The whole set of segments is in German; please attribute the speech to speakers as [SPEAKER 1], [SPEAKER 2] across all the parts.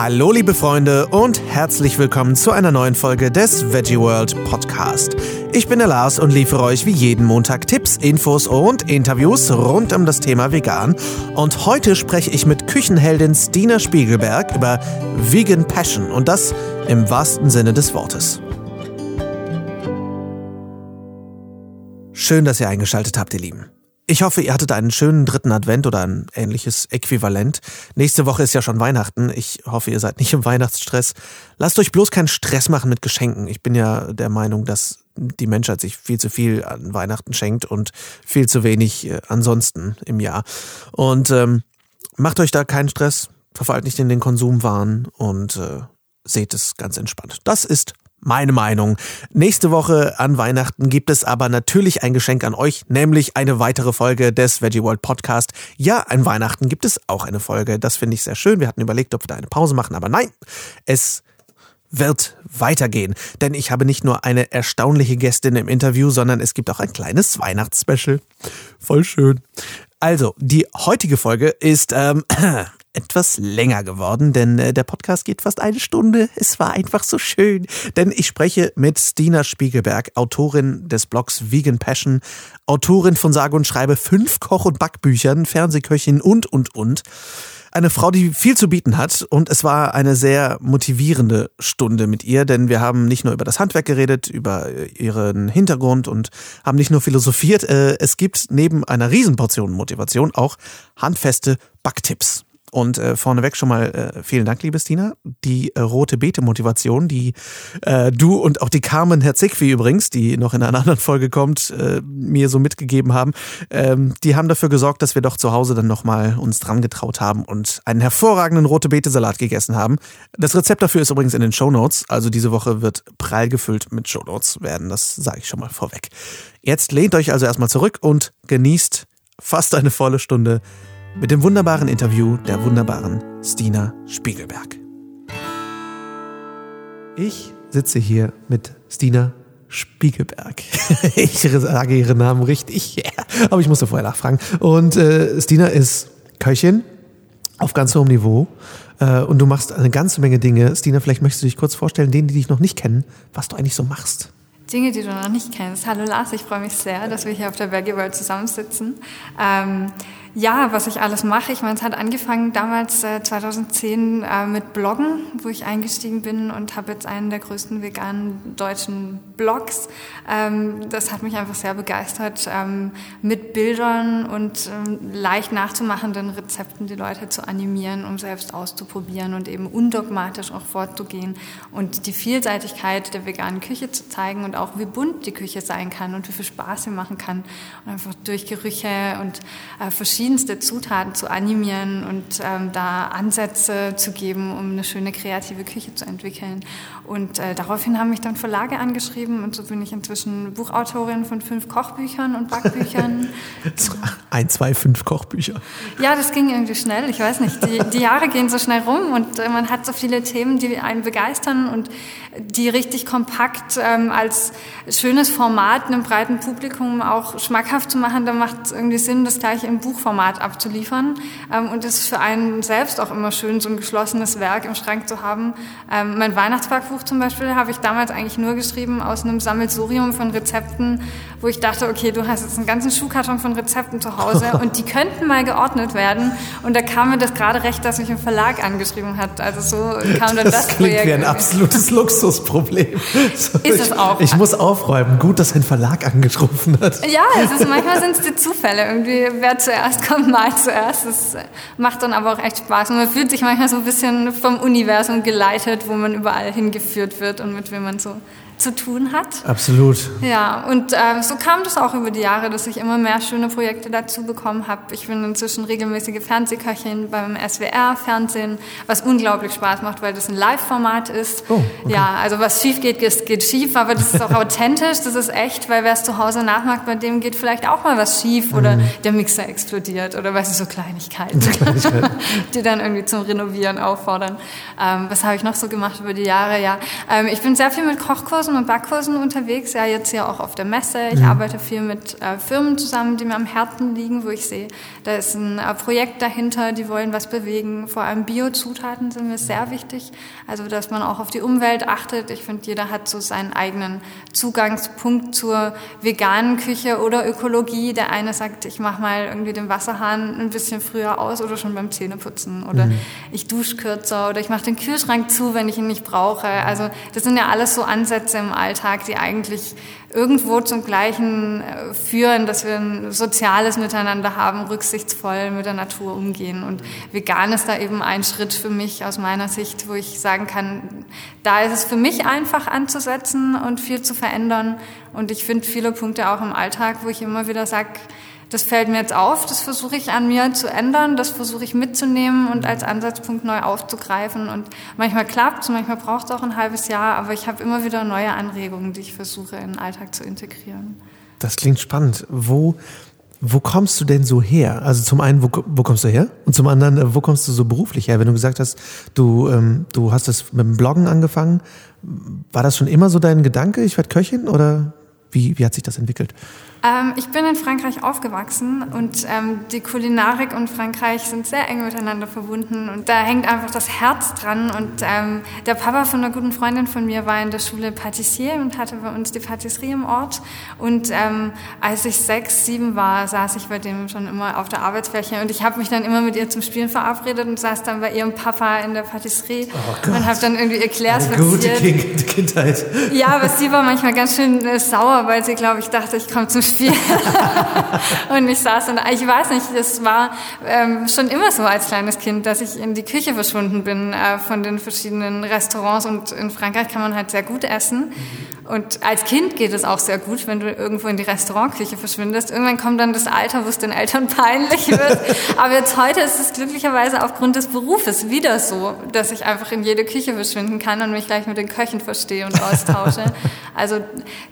[SPEAKER 1] Hallo liebe Freunde und herzlich willkommen zu einer neuen Folge des Veggie World Podcast. Ich bin der Lars und liefere euch wie jeden Montag Tipps, Infos und Interviews rund um das Thema Vegan. Und heute spreche ich mit Küchenheldin Stina Spiegelberg über Vegan Passion und das im wahrsten Sinne des Wortes. Schön, dass ihr eingeschaltet habt, ihr Lieben. Ich hoffe, ihr hattet einen schönen dritten Advent oder ein ähnliches Äquivalent. Nächste Woche ist ja schon Weihnachten. Ich hoffe, ihr seid nicht im Weihnachtsstress. Lasst euch bloß keinen Stress machen mit Geschenken. Ich bin ja der Meinung, dass die Menschheit sich viel zu viel an Weihnachten schenkt und viel zu wenig äh, ansonsten im Jahr. Und ähm, macht euch da keinen Stress, verfallt nicht in den Konsumwahn und äh, seht es ganz entspannt. Das ist meine Meinung. Nächste Woche an Weihnachten gibt es aber natürlich ein Geschenk an euch, nämlich eine weitere Folge des Veggie World Podcast. Ja, an Weihnachten gibt es auch eine Folge. Das finde ich sehr schön. Wir hatten überlegt, ob wir da eine Pause machen, aber nein, es wird weitergehen, denn ich habe nicht nur eine erstaunliche Gästin im Interview, sondern es gibt auch ein kleines Weihnachtsspecial. Voll schön. Also, die heutige Folge ist ähm, etwas länger geworden, denn äh, der Podcast geht fast eine Stunde. Es war einfach so schön, denn ich spreche mit Stina Spiegelberg, Autorin des Blogs Vegan Passion, Autorin von sage und schreibe fünf Koch- und Backbüchern, Fernsehköchin und, und, und. Eine Frau, die viel zu bieten hat und es war eine sehr motivierende Stunde mit ihr, denn wir haben nicht nur über das Handwerk geredet, über ihren Hintergrund und haben nicht nur philosophiert, äh, es gibt neben einer Riesenportion Motivation auch handfeste Backtipps. Und äh, vorneweg schon mal äh, vielen Dank, liebe Stina. Die äh, rote Beete-Motivation, die äh, du und auch die Carmen Herzigwi übrigens, die noch in einer anderen Folge kommt, äh, mir so mitgegeben haben, ähm, die haben dafür gesorgt, dass wir doch zu Hause dann nochmal uns dran getraut haben und einen hervorragenden rote Beete-Salat gegessen haben. Das Rezept dafür ist übrigens in den Show Notes. Also diese Woche wird prall gefüllt mit Show Notes werden. Das sage ich schon mal vorweg. Jetzt lehnt euch also erstmal zurück und genießt fast eine volle Stunde mit dem wunderbaren Interview der wunderbaren Stina Spiegelberg. Ich sitze hier mit Stina Spiegelberg. Ich sage ihren Namen richtig, aber ich musste vorher nachfragen. Und äh, Stina ist Köchin auf ganz hohem Niveau äh, und du machst eine ganze Menge Dinge. Stina, vielleicht möchtest du dich kurz vorstellen, denen, die dich noch nicht kennen, was du eigentlich so machst.
[SPEAKER 2] Dinge, die du noch nicht kennst. Hallo Lars, ich freue mich sehr, dass wir hier auf der Veggie World zusammensitzen. Ähm, ja, was ich alles mache. Ich meine, es hat angefangen damals äh, 2010 äh, mit Bloggen, wo ich eingestiegen bin und habe jetzt einen der größten veganen deutschen Blogs. Ähm, das hat mich einfach sehr begeistert, ähm, mit Bildern und ähm, leicht nachzumachenden Rezepten die Leute zu animieren, um selbst auszuprobieren und eben undogmatisch auch vorzugehen und die Vielseitigkeit der veganen Küche zu zeigen und auch wie bunt die Küche sein kann und wie viel Spaß sie machen kann und einfach durch Gerüche und äh, verschiedenste Zutaten zu animieren und ähm, da Ansätze zu geben, um eine schöne kreative Küche zu entwickeln. Und äh, daraufhin haben mich dann Verlage angeschrieben und so bin ich inzwischen Buchautorin von fünf Kochbüchern und Backbüchern.
[SPEAKER 1] Ein, zwei, fünf Kochbücher.
[SPEAKER 2] Ja, das ging irgendwie schnell. Ich weiß nicht, die, die Jahre gehen so schnell rum und äh, man hat so viele Themen, die einen begeistern und die richtig kompakt ähm, als schönes Format einem breiten Publikum auch schmackhaft zu machen. Da macht es irgendwie Sinn, das gleich im Buchformat abzuliefern. Ähm, und es ist für einen selbst auch immer schön, so ein geschlossenes Werk im Schrank zu haben. Ähm, mein Weihnachtsbackbuch zum Beispiel habe ich damals eigentlich nur geschrieben aus einem Sammelsurium von Rezepten, wo ich dachte, okay, du hast jetzt einen ganzen Schuhkarton von Rezepten zu Hause und die könnten mal geordnet werden. Und da kam mir das gerade recht, dass mich ein Verlag angeschrieben hat. Also so kam dann das,
[SPEAKER 1] das klingt Projekt. wie ein absolutes Luxusproblem.
[SPEAKER 2] So, ist es auch.
[SPEAKER 1] Ich muss aufräumen. Gut, dass ein Verlag angerufen hat.
[SPEAKER 2] Ja, es ist, manchmal sind es die Zufälle. Irgendwie, wer zuerst kommt, mal zuerst. Das macht dann aber auch echt Spaß. Und man fühlt sich manchmal so ein bisschen vom Universum geleitet, wo man überall hingeführt geführt wird und mit wem man so zu tun hat.
[SPEAKER 1] Absolut.
[SPEAKER 2] Ja, und äh, so kam das auch über die Jahre, dass ich immer mehr schöne Projekte dazu bekommen habe. Ich bin inzwischen regelmäßige Fernsehköchin beim SWR-Fernsehen, was unglaublich Spaß macht, weil das ein Live-Format ist. Oh, okay. Ja, also was schief geht, geht schief, aber das ist auch authentisch, das ist echt, weil wer es zu Hause nachmacht, bei dem geht vielleicht auch mal was schief oder mhm. der Mixer explodiert oder was ist so Kleinigkeiten, Kleinigkeiten. die dann irgendwie zum Renovieren auffordern. Ähm, was habe ich noch so gemacht über die Jahre? Ja, ähm, ich bin sehr viel mit Kochkursen Kursen und Backkursen unterwegs, ja jetzt hier auch auf der Messe. Ich mhm. arbeite viel mit äh, Firmen zusammen, die mir am Herzen liegen, wo ich sehe, da ist ein äh, Projekt dahinter, die wollen was bewegen. Vor allem Biozutaten sind mir sehr wichtig, also dass man auch auf die Umwelt achtet. Ich finde, jeder hat so seinen eigenen Zugangspunkt zur veganen Küche oder Ökologie. Der eine sagt, ich mache mal irgendwie den Wasserhahn ein bisschen früher aus oder schon beim Zähneputzen oder mhm. ich dusche kürzer oder ich mache den Kühlschrank zu, wenn ich ihn nicht brauche. Also das sind ja alles so Ansätze im Alltag, die eigentlich irgendwo zum Gleichen äh, führen, dass wir ein soziales Miteinander haben, rücksichtsvoll mit der Natur umgehen. Und vegan ist da eben ein Schritt für mich aus meiner Sicht, wo ich sagen kann, da ist es für mich einfach anzusetzen und viel zu verändern. Und ich finde viele Punkte auch im Alltag, wo ich immer wieder sage, das fällt mir jetzt auf, das versuche ich an mir zu ändern, das versuche ich mitzunehmen und als Ansatzpunkt neu aufzugreifen. Und manchmal klappt es, manchmal braucht es auch ein halbes Jahr, aber ich habe immer wieder neue Anregungen, die ich versuche in den Alltag zu integrieren.
[SPEAKER 1] Das klingt spannend. Wo, wo kommst du denn so her? Also zum einen, wo, wo kommst du her? Und zum anderen, äh, wo kommst du so beruflich her? Wenn du gesagt hast, du, ähm, du hast das mit dem Bloggen angefangen, war das schon immer so dein Gedanke, ich werde Köchin oder wie, wie hat sich das entwickelt?
[SPEAKER 2] Ähm, ich bin in Frankreich aufgewachsen und ähm, die Kulinarik und Frankreich sind sehr eng miteinander verbunden und da hängt einfach das Herz dran. Und ähm, der Papa von einer guten Freundin von mir war in der Schule Patissier und hatte bei uns die Patisserie im Ort. Und ähm, als ich sechs, sieben war, saß ich bei dem schon immer auf der Arbeitsfläche und ich habe mich dann immer mit ihr zum Spielen verabredet und saß dann bei ihrem Papa in der Patisserie oh und habe dann irgendwie erklärt,
[SPEAKER 1] Eine was gute kind Kindheit.
[SPEAKER 2] Ja, aber sie war manchmal ganz schön äh, sauer, weil sie, glaube ich, dachte, ich komme zum Spiel. und ich saß und ich weiß nicht, es war ähm, schon immer so als kleines Kind, dass ich in die Küche verschwunden bin äh, von den verschiedenen Restaurants und in Frankreich kann man halt sehr gut essen. Und als Kind geht es auch sehr gut, wenn du irgendwo in die Restaurantküche verschwindest. Irgendwann kommt dann das Alter, wo es den Eltern peinlich wird. Aber jetzt heute ist es glücklicherweise aufgrund des Berufes wieder so, dass ich einfach in jede Küche verschwinden kann und mich gleich mit den Köchen verstehe und austausche. Also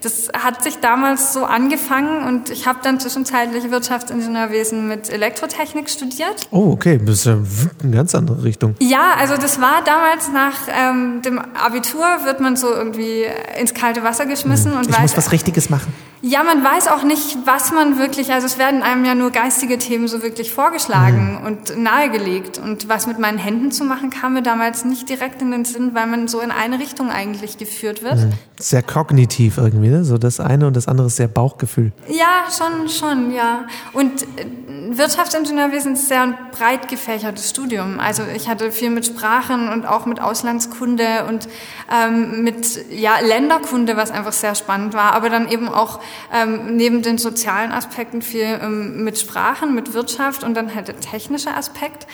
[SPEAKER 2] das hat sich damals so angefangen und ich habe dann zwischenzeitlich Wirtschaftsingenieurwesen mit Elektrotechnik studiert.
[SPEAKER 1] Oh, okay, das ist ja eine ganz andere Richtung.
[SPEAKER 2] Ja, also das war damals nach ähm, dem Abitur wird man so irgendwie ins kalte Wasser geschmissen
[SPEAKER 1] hm.
[SPEAKER 2] und
[SPEAKER 1] ich weiß, muss was Richtiges machen.
[SPEAKER 2] Ja, man weiß auch nicht, was man wirklich, also es werden einem ja nur geistige Themen so wirklich vorgeschlagen mhm. und nahegelegt. Und was mit meinen Händen zu machen, kam mir damals nicht direkt in den Sinn, weil man so in eine Richtung eigentlich geführt wird. Mhm.
[SPEAKER 1] Sehr kognitiv irgendwie, ne? So das eine und das andere ist sehr Bauchgefühl.
[SPEAKER 2] Ja, schon, schon, ja. Und äh, Wirtschaftsingenieurwesen ist sehr ein breit gefächertes Studium. Also ich hatte viel mit Sprachen und auch mit Auslandskunde und ähm, mit ja, Länderkunde, was einfach sehr spannend war, aber dann eben auch ähm, neben den sozialen Aspekten viel ähm, mit Sprachen, mit Wirtschaft und dann halt der technische Aspekt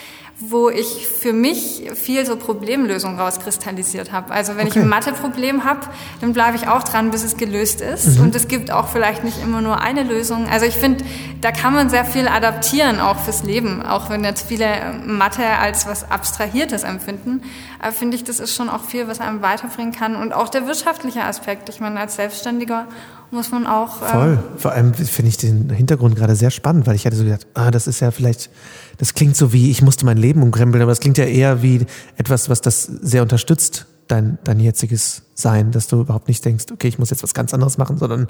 [SPEAKER 2] wo ich für mich viel so Problemlösung rauskristallisiert habe. Also wenn okay. ich ein Matheproblem habe, dann bleibe ich auch dran, bis es gelöst ist. Mhm. Und es gibt auch vielleicht nicht immer nur eine Lösung. Also ich finde, da kann man sehr viel adaptieren, auch fürs Leben. Auch wenn jetzt viele Mathe als was Abstrahiertes empfinden, äh, finde ich, das ist schon auch viel, was einem weiterbringen kann. Und auch der wirtschaftliche Aspekt. Ich meine, als Selbstständiger muss man auch.
[SPEAKER 1] Ähm Voll. Vor allem finde ich den Hintergrund gerade sehr spannend, weil ich hatte so gedacht, ah, das ist ja vielleicht, das klingt so wie, ich musste mein Leben umkrempeln, aber das klingt ja eher wie etwas, was das sehr unterstützt, dein, dein jetziges Sein, dass du überhaupt nicht denkst, okay, ich muss jetzt was ganz anderes machen, sondern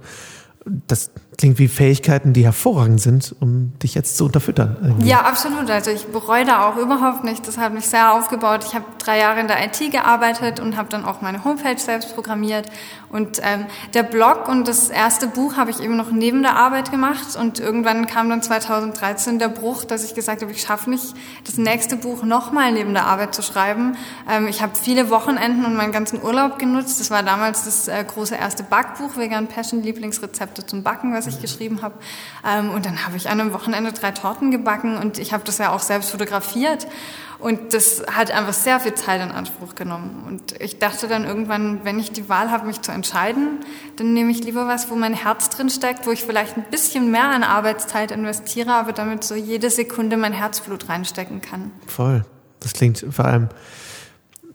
[SPEAKER 1] das klingt wie Fähigkeiten, die hervorragend sind, um dich jetzt zu unterfüttern.
[SPEAKER 2] Irgendwie. Ja, absolut. Also ich bereue da auch überhaupt nicht. Das hat mich sehr aufgebaut. Ich habe drei Jahre in der IT gearbeitet und habe dann auch meine Homepage selbst programmiert. Und ähm, der Blog und das erste Buch habe ich eben noch neben der Arbeit gemacht. Und irgendwann kam dann 2013 der Bruch, dass ich gesagt habe, ich schaffe nicht, das nächste Buch nochmal neben der Arbeit zu schreiben. Ähm, ich habe viele Wochenenden und meinen ganzen Urlaub genutzt. Das war damals das äh, große erste Backbuch, Vegan Passion Lieblingsrezepte zum Backen, was ich geschrieben habe. Ähm, und dann habe ich an einem Wochenende drei Torten gebacken und ich habe das ja auch selbst fotografiert. Und das hat einfach sehr viel Zeit in Anspruch genommen. Und ich dachte dann irgendwann, wenn ich die Wahl habe, mich zu entscheiden, dann nehme ich lieber was, wo mein Herz drin steckt, wo ich vielleicht ein bisschen mehr an Arbeitszeit investiere, aber damit so jede Sekunde mein Herzblut reinstecken kann.
[SPEAKER 1] Voll. Das klingt vor allem,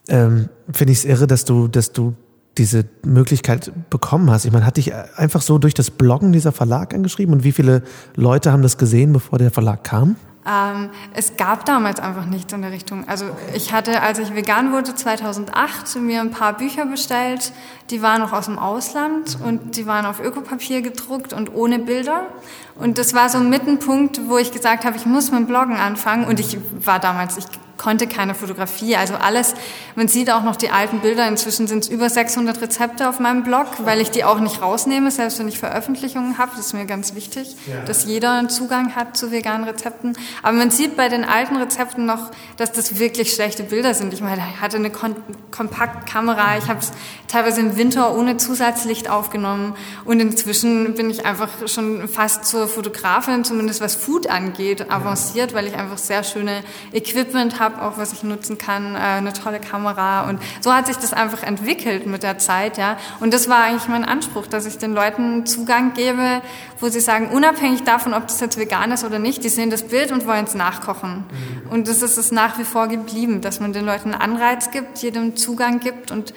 [SPEAKER 1] ähm, finde ich es irre, dass du, dass du diese Möglichkeit bekommen hast. Ich meine, hat dich einfach so durch das Bloggen dieser Verlag angeschrieben und wie viele Leute haben das gesehen, bevor der Verlag kam?
[SPEAKER 2] Ähm, es gab damals einfach nichts in der Richtung. Also ich hatte, als ich vegan wurde 2008, mir ein paar Bücher bestellt. Die waren noch aus dem Ausland und die waren auf Ökopapier gedruckt und ohne Bilder. Und das war so ein Mittenpunkt, wo ich gesagt habe, ich muss mit Bloggen anfangen. Und ich war damals, ich konnte keine Fotografie. Also alles, man sieht auch noch die alten Bilder. Inzwischen sind es über 600 Rezepte auf meinem Blog, weil ich die auch nicht rausnehme, selbst wenn ich Veröffentlichungen habe. Das ist mir ganz wichtig, ja. dass jeder einen Zugang hat zu veganen Rezepten. Aber man sieht bei den alten Rezepten noch, dass das wirklich schlechte Bilder sind. Ich meine, ich hatte eine Kon Kompaktkamera, ich habe es teilweise im Winter ohne Zusatzlicht aufgenommen und inzwischen bin ich einfach schon fast zur Fotografin, zumindest was Food angeht, avanciert, weil ich einfach sehr schöne Equipment habe habe, auch was ich nutzen kann, äh, eine tolle Kamera. Und so hat sich das einfach entwickelt mit der Zeit, ja. Und das war eigentlich mein Anspruch, dass ich den Leuten Zugang gebe, wo sie sagen, unabhängig davon, ob das jetzt vegan ist oder nicht, die sehen das Bild und wollen es nachkochen. Mhm. Und das ist es nach wie vor geblieben, dass man den Leuten einen Anreiz gibt, jedem Zugang gibt und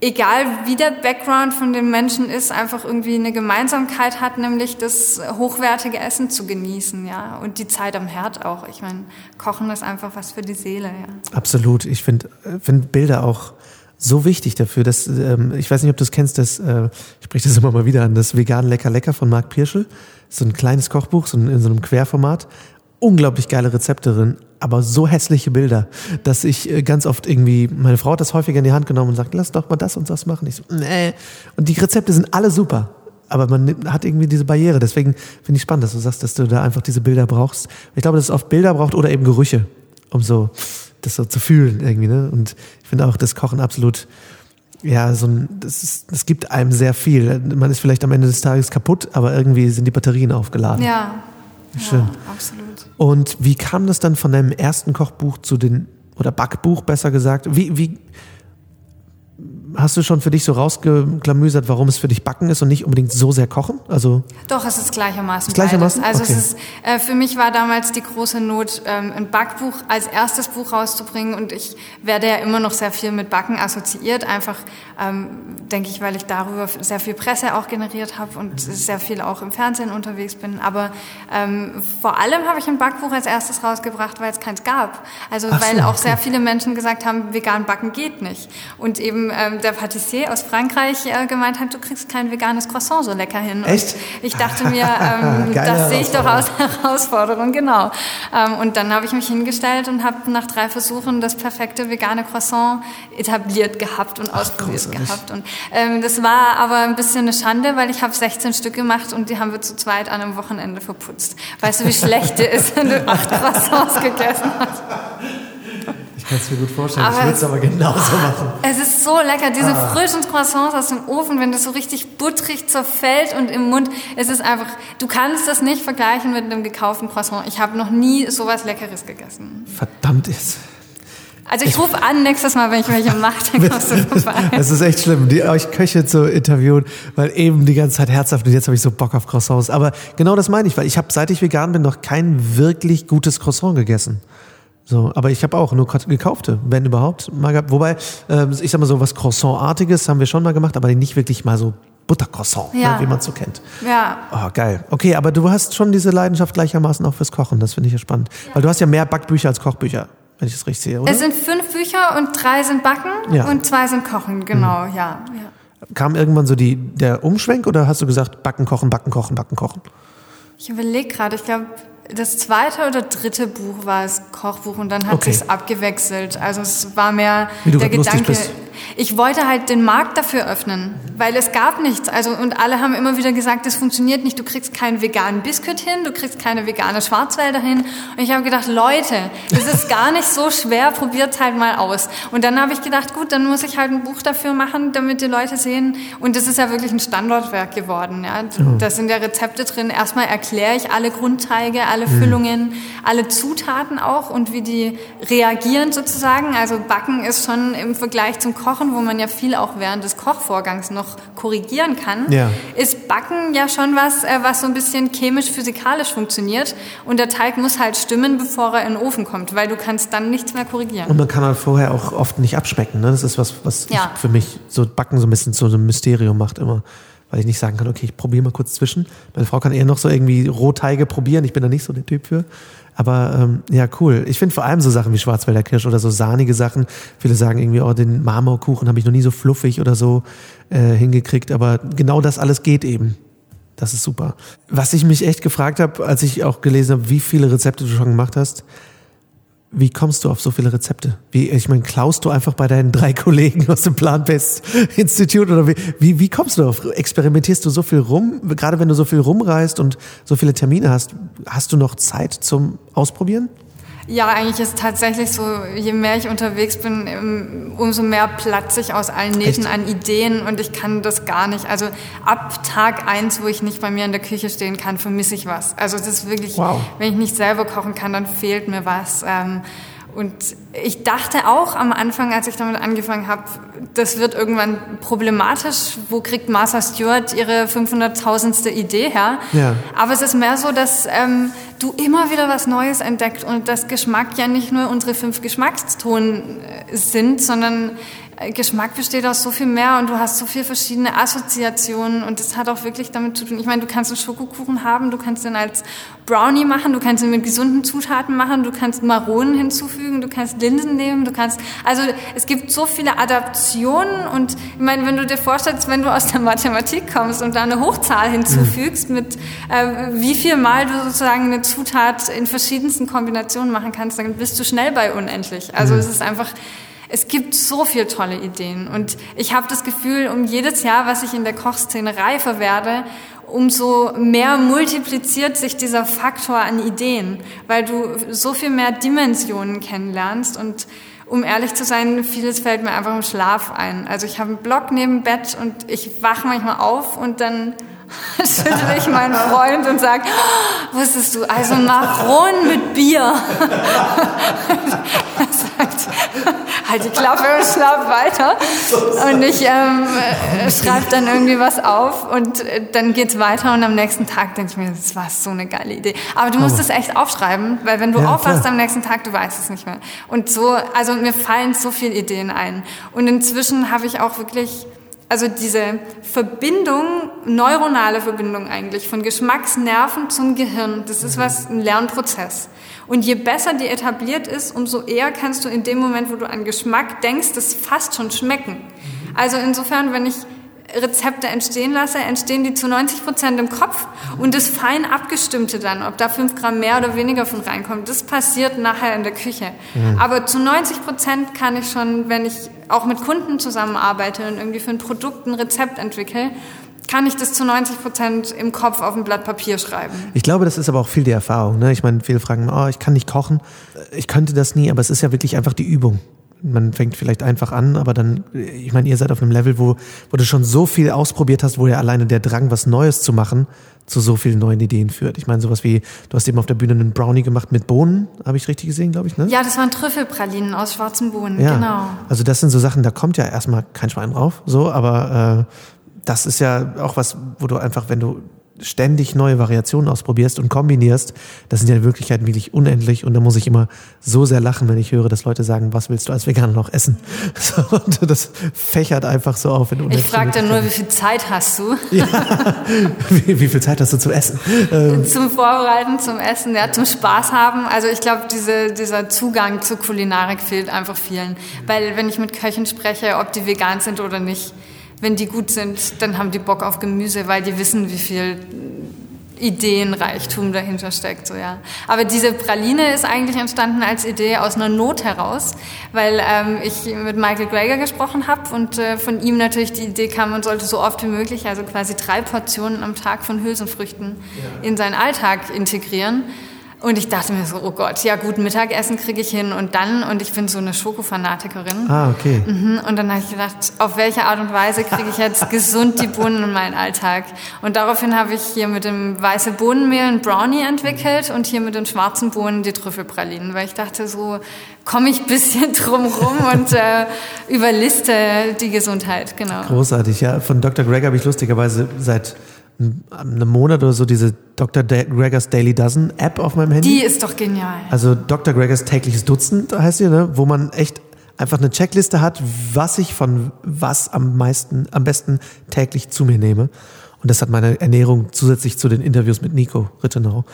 [SPEAKER 2] egal wie der Background von den Menschen ist, einfach irgendwie eine Gemeinsamkeit hat, nämlich das hochwertige Essen zu genießen, ja, und die Zeit am Herd auch. Ich meine, Kochen ist einfach was für die Seele, ja.
[SPEAKER 1] Absolut. Ich finde find Bilder auch so wichtig dafür, dass ähm, ich weiß nicht, ob du es kennst, das äh, ich spreche das immer mal wieder an, das vegan lecker lecker von Marc Pirschel, so ein kleines Kochbuch, so in so einem Querformat, unglaublich geile Rezepte drin, aber so hässliche Bilder, dass ich äh, ganz oft irgendwie, meine Frau hat das häufiger in die Hand genommen und sagt, lass doch mal das und das machen. Ich so, nee. Und die Rezepte sind alle super. Aber man hat irgendwie diese Barriere. Deswegen finde ich spannend, dass du sagst, dass du da einfach diese Bilder brauchst. Ich glaube, dass es oft Bilder braucht oder eben Gerüche, um so das so zu fühlen irgendwie. Ne? Und ich finde auch das Kochen absolut ja, so ein, das, ist, das gibt einem sehr viel. Man ist vielleicht am Ende des Tages kaputt, aber irgendwie sind die Batterien aufgeladen.
[SPEAKER 2] Ja,
[SPEAKER 1] Schön. Ja,
[SPEAKER 2] absolut.
[SPEAKER 1] Und wie kam das dann von deinem ersten Kochbuch zu den, oder Backbuch besser gesagt? Wie, wie, hast du schon für dich so rausgeklamüsert, warum es für dich Backen ist und nicht unbedingt so sehr Kochen? Also
[SPEAKER 2] Doch, es ist gleichermaßen.
[SPEAKER 1] Ist gleichermaßen?
[SPEAKER 2] Beides. Also okay. es ist, äh, für mich war damals die große Not, ähm, ein Backbuch als erstes Buch rauszubringen und ich werde ja immer noch sehr viel mit Backen assoziiert, einfach ähm, denke ich, weil ich darüber sehr viel Presse auch generiert habe und sehr viel auch im Fernsehen unterwegs bin. Aber ähm, vor allem habe ich ein Backbuch als erstes rausgebracht, weil es keins gab. Also Ach weil so, auch okay. sehr viele Menschen gesagt haben, vegan backen geht nicht. Und eben ähm, der Patissier aus Frankreich äh, gemeint hat, du kriegst kein veganes Croissant so lecker hin.
[SPEAKER 1] Echt?
[SPEAKER 2] Und ich dachte mir, ähm, das sehe ich doch als Herausforderung, genau. Ähm, und dann habe ich mich hingestellt und habe nach drei Versuchen das perfekte vegane Croissant etabliert gehabt und Ach, ausprobiert großartig. gehabt. Und ähm, das war aber ein bisschen eine Schande, weil ich habe 16 Stück gemacht und die haben wir zu zweit an einem Wochenende verputzt. Weißt du, wie schlecht der ist, wenn du acht Croissants gegessen hast?
[SPEAKER 1] Ich kann es mir gut vorstellen. Aber ich würde es aber genauso machen.
[SPEAKER 2] Es ist so lecker, diese ah. frischen Croissants aus dem Ofen, wenn das so richtig butterig zerfällt und im Mund. Es ist einfach, du kannst das nicht vergleichen mit einem gekauften Croissant. Ich habe noch nie sowas Leckeres gegessen.
[SPEAKER 1] Verdammt ist.
[SPEAKER 2] Also ich rufe an nächstes Mal, wenn ich welche mache, dann kommst du vorbei.
[SPEAKER 1] Es ist echt schlimm, die, euch Köche zu interviewen, weil eben die ganze Zeit herzhaft und jetzt habe ich so Bock auf Croissants. Aber genau das meine ich, weil ich habe, seit ich vegan bin, noch kein wirklich gutes Croissant gegessen. So, aber ich habe auch nur gekaufte, wenn überhaupt. Mal gehabt. Wobei, äh, ich sag mal so, was Croissant-artiges haben wir schon mal gemacht, aber nicht wirklich mal so Buttercroissant, ja. ne, wie man es so kennt.
[SPEAKER 2] Ja.
[SPEAKER 1] Oh, geil. Okay, aber du hast schon diese Leidenschaft gleichermaßen auch fürs Kochen. Das finde ich ja spannend. Ja. Weil du hast ja mehr Backbücher als Kochbücher, wenn ich das richtig sehe, oder?
[SPEAKER 2] Es sind fünf Bücher und drei sind Backen ja. und zwei sind Kochen, genau, mhm. ja. ja.
[SPEAKER 1] Kam irgendwann so die, der Umschwenk oder hast du gesagt, Backen, Kochen, Backen, Kochen, Backen, Kochen?
[SPEAKER 2] Ich überlege gerade, ich glaube, das zweite oder dritte Buch war es Kochbuch und dann hat okay. sich's abgewechselt. Also es war mehr der Gedanke. Ich wollte halt den Markt dafür öffnen, weil es gab nichts. Also und alle haben immer wieder gesagt, das funktioniert nicht. Du kriegst keinen veganen Biskuit hin, du kriegst keine vegane Schwarzwälder hin. Und ich habe gedacht, Leute, das ist gar nicht so schwer. Probiert's halt mal aus. Und dann habe ich gedacht, gut, dann muss ich halt ein Buch dafür machen, damit die Leute sehen. Und das ist ja wirklich ein Standortwerk geworden. Ja, da sind ja Rezepte drin. Erstmal erkläre ich alle Grundteige alle mhm. Füllungen, alle Zutaten auch und wie die reagieren sozusagen. Also Backen ist schon im Vergleich zum Kochen, wo man ja viel auch während des Kochvorgangs noch korrigieren kann, ja. ist Backen ja schon was, äh, was so ein bisschen chemisch-physikalisch funktioniert. Und der Teig muss halt stimmen, bevor er in den Ofen kommt, weil du kannst dann nichts mehr korrigieren.
[SPEAKER 1] Und man kann halt vorher auch oft nicht abschmecken. Ne? Das ist was, was ja. für mich so Backen so ein bisschen so ein Mysterium macht immer weil ich nicht sagen kann, okay, ich probiere mal kurz zwischen. Meine Frau kann eher noch so irgendwie Rohteige probieren, ich bin da nicht so der Typ für. Aber ähm, ja, cool. Ich finde vor allem so Sachen wie Schwarzwälder Kirsch oder so sahnige Sachen. Viele sagen irgendwie, oh, den Marmorkuchen habe ich noch nie so fluffig oder so äh, hingekriegt. Aber genau das alles geht eben. Das ist super. Was ich mich echt gefragt habe, als ich auch gelesen habe, wie viele Rezepte du schon gemacht hast, wie kommst du auf so viele Rezepte? Wie, ich meine, klaust du einfach bei deinen drei Kollegen aus dem Plant-Based Institute oder wie, wie, wie kommst du auf? Experimentierst du so viel rum? Gerade wenn du so viel rumreist und so viele Termine hast, hast du noch Zeit zum Ausprobieren?
[SPEAKER 2] Ja, eigentlich ist es tatsächlich so, je mehr ich unterwegs bin, umso mehr platze ich aus allen Nähten Echt? an Ideen und ich kann das gar nicht. Also ab Tag eins, wo ich nicht bei mir in der Küche stehen kann, vermisse ich was. Also es ist wirklich, wow. wenn ich nicht selber kochen kann, dann fehlt mir was. Ähm, und ich dachte auch am Anfang, als ich damit angefangen habe, das wird irgendwann problematisch. Wo kriegt Martha Stewart ihre 500.000. Idee her? Ja. Aber es ist mehr so, dass ähm, du immer wieder was Neues entdeckst und das Geschmack ja nicht nur unsere fünf Geschmackston äh, sind, sondern Geschmack besteht aus so viel mehr und du hast so viele verschiedene Assoziationen und das hat auch wirklich damit zu tun. Ich meine, du kannst einen Schokokuchen haben, du kannst den als Brownie machen, du kannst ihn mit gesunden Zutaten machen, du kannst Maronen hinzufügen, du kannst Linsen nehmen, du kannst, also es gibt so viele Adaptionen und ich meine, wenn du dir vorstellst, wenn du aus der Mathematik kommst und da eine Hochzahl hinzufügst, mit äh, wie viel Mal du sozusagen eine Zutat in verschiedensten Kombinationen machen kannst, dann bist du schnell bei unendlich. Also mhm. es ist einfach es gibt so viele tolle Ideen und ich habe das Gefühl, um jedes Jahr, was ich in der Kochszene reifer werde, umso mehr multipliziert sich dieser Faktor an Ideen, weil du so viel mehr Dimensionen kennenlernst und um ehrlich zu sein, vieles fällt mir einfach im Schlaf ein. Also ich habe einen Blog neben Bett und ich wache manchmal auf und dann schüttel ich meinen Freund und sage, oh, wusstest du, also Maron mit Bier. halt die Klappe und schlaf weiter. Und ich ähm, äh, schreibe dann irgendwie was auf und äh, dann geht's weiter und am nächsten Tag denke ich mir, das war so eine geile Idee. Aber du musst es echt aufschreiben, weil wenn du ja, aufwachst klar. am nächsten Tag, du weißt es nicht mehr. Und so, also mir fallen so viele Ideen ein. Und inzwischen habe ich auch wirklich also diese Verbindung, neuronale Verbindung eigentlich, von Geschmacksnerven zum Gehirn, das ist was, ein Lernprozess. Und je besser die etabliert ist, umso eher kannst du in dem Moment, wo du an Geschmack denkst, das fast schon schmecken. Also insofern, wenn ich Rezepte entstehen lasse, entstehen die zu 90 Prozent im Kopf und das fein abgestimmte dann, ob da fünf Gramm mehr oder weniger von reinkommt, das passiert nachher in der Küche. Mhm. Aber zu 90 Prozent kann ich schon, wenn ich auch mit Kunden zusammenarbeite und irgendwie für ein Produkt ein Rezept entwickle, kann ich das zu 90 Prozent im Kopf auf ein Blatt Papier schreiben.
[SPEAKER 1] Ich glaube, das ist aber auch viel die Erfahrung. Ne? Ich meine, viele fragen, oh, ich kann nicht kochen, ich könnte das nie, aber es ist ja wirklich einfach die Übung man fängt vielleicht einfach an, aber dann, ich meine, ihr seid auf einem Level, wo, wo du schon so viel ausprobiert hast, wo ja alleine der Drang, was Neues zu machen, zu so vielen neuen Ideen führt. Ich meine, sowas wie, du hast eben auf der Bühne einen Brownie gemacht mit Bohnen, habe ich richtig gesehen, glaube ich, ne?
[SPEAKER 2] Ja, das waren Trüffelpralinen aus schwarzen Bohnen, ja. genau.
[SPEAKER 1] Also das sind so Sachen, da kommt ja erstmal kein Schwein drauf, so, aber äh, das ist ja auch was, wo du einfach, wenn du ständig neue Variationen ausprobierst und kombinierst, das sind ja in Wirklichkeit wirklich unendlich und da muss ich immer so sehr lachen, wenn ich höre, dass Leute sagen, was willst du als Veganer noch essen? So, und das fächert einfach so auf.
[SPEAKER 2] In ich frage dann nur, wie viel Zeit hast du?
[SPEAKER 1] Ja, wie, wie, viel Zeit hast du zum Essen?
[SPEAKER 2] Ähm, zum Vorbereiten, zum Essen, ja, zum Spaß haben. Also ich glaube, diese, dieser Zugang zur Kulinarik fehlt einfach vielen. Weil wenn ich mit Köchen spreche, ob die vegan sind oder nicht, wenn die gut sind, dann haben die Bock auf Gemüse, weil die wissen, wie viel Ideenreichtum dahinter steckt. So, ja. Aber diese Praline ist eigentlich entstanden als Idee aus einer Not heraus, weil ähm, ich mit Michael Greger gesprochen habe und äh, von ihm natürlich die Idee kam, man sollte so oft wie möglich, also quasi drei Portionen am Tag von Hülsenfrüchten ja. in seinen Alltag integrieren. Und ich dachte mir so, oh Gott, ja gut, Mittagessen kriege ich hin und dann, und ich bin so eine Schokofanatikerin.
[SPEAKER 1] Ah, okay.
[SPEAKER 2] Mhm, und dann habe ich gedacht, auf welche Art und Weise kriege ich jetzt gesund die Bohnen in meinen Alltag? Und daraufhin habe ich hier mit dem weiße Bohnenmehl ein Brownie entwickelt und hier mit den schwarzen Bohnen die Trüffelpralinen, weil ich dachte, so komme ich ein bisschen drum rum und äh, überliste die Gesundheit, genau.
[SPEAKER 1] Großartig, ja. Von Dr. Greg habe ich lustigerweise seit einem Monat oder so diese Dr. Gregors Daily Dozen App auf meinem Handy.
[SPEAKER 2] Die ist doch genial.
[SPEAKER 1] Also Dr. Gregors tägliches Dutzend heißt die, ne? wo man echt einfach eine Checkliste hat, was ich von was am meisten, am besten täglich zu mir nehme. Und das hat meine Ernährung zusätzlich zu den Interviews mit Nico Rittenau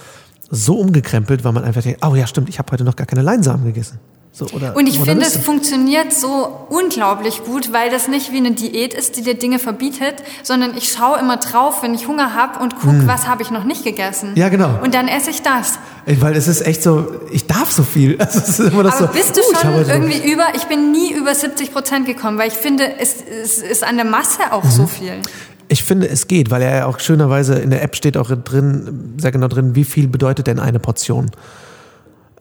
[SPEAKER 1] so umgekrempelt, weil man einfach denkt, oh ja, stimmt, ich habe heute noch gar keine Leinsamen gegessen. So, oder,
[SPEAKER 2] und ich finde, es funktioniert so unglaublich gut, weil das nicht wie eine Diät ist, die dir Dinge verbietet, sondern ich schaue immer drauf, wenn ich Hunger habe und gucke, hm. was habe ich noch nicht gegessen.
[SPEAKER 1] Ja, genau.
[SPEAKER 2] Und dann esse ich das.
[SPEAKER 1] Weil es ist echt so, ich darf so viel.
[SPEAKER 2] Also es ist immer das Aber so, bist du uh, schon irgendwie über, ich bin nie über 70 Prozent gekommen, weil ich finde, es, es ist an der Masse auch mhm. so viel.
[SPEAKER 1] Ich finde, es geht, weil er ja auch schönerweise in der App steht auch drin, sehr genau drin, wie viel bedeutet denn eine Portion.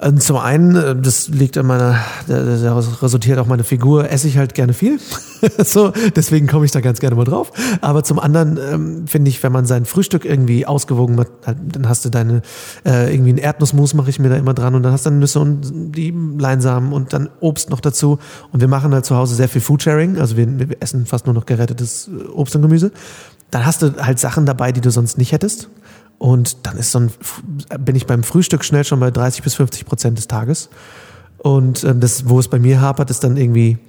[SPEAKER 1] Ähm, zum einen, äh, das liegt an meiner, daraus resultiert auch meine Figur, esse ich halt gerne viel. so, deswegen komme ich da ganz gerne mal drauf. Aber zum anderen ähm, finde ich, wenn man sein Frühstück irgendwie ausgewogen hat, dann hast du deine, äh, irgendwie ein Erdnussmus mache ich mir da immer dran und dann hast du dann Nüsse und die Leinsamen und dann Obst noch dazu. Und wir machen halt zu Hause sehr viel Foodsharing, also wir, wir essen fast nur noch gerettetes äh, Obst und Gemüse. Dann hast du halt Sachen dabei, die du sonst nicht hättest. Und dann ist so ein, bin ich beim Frühstück schnell schon bei 30 bis 50 Prozent des Tages. Und ähm, das, wo es bei mir hapert, ist dann irgendwie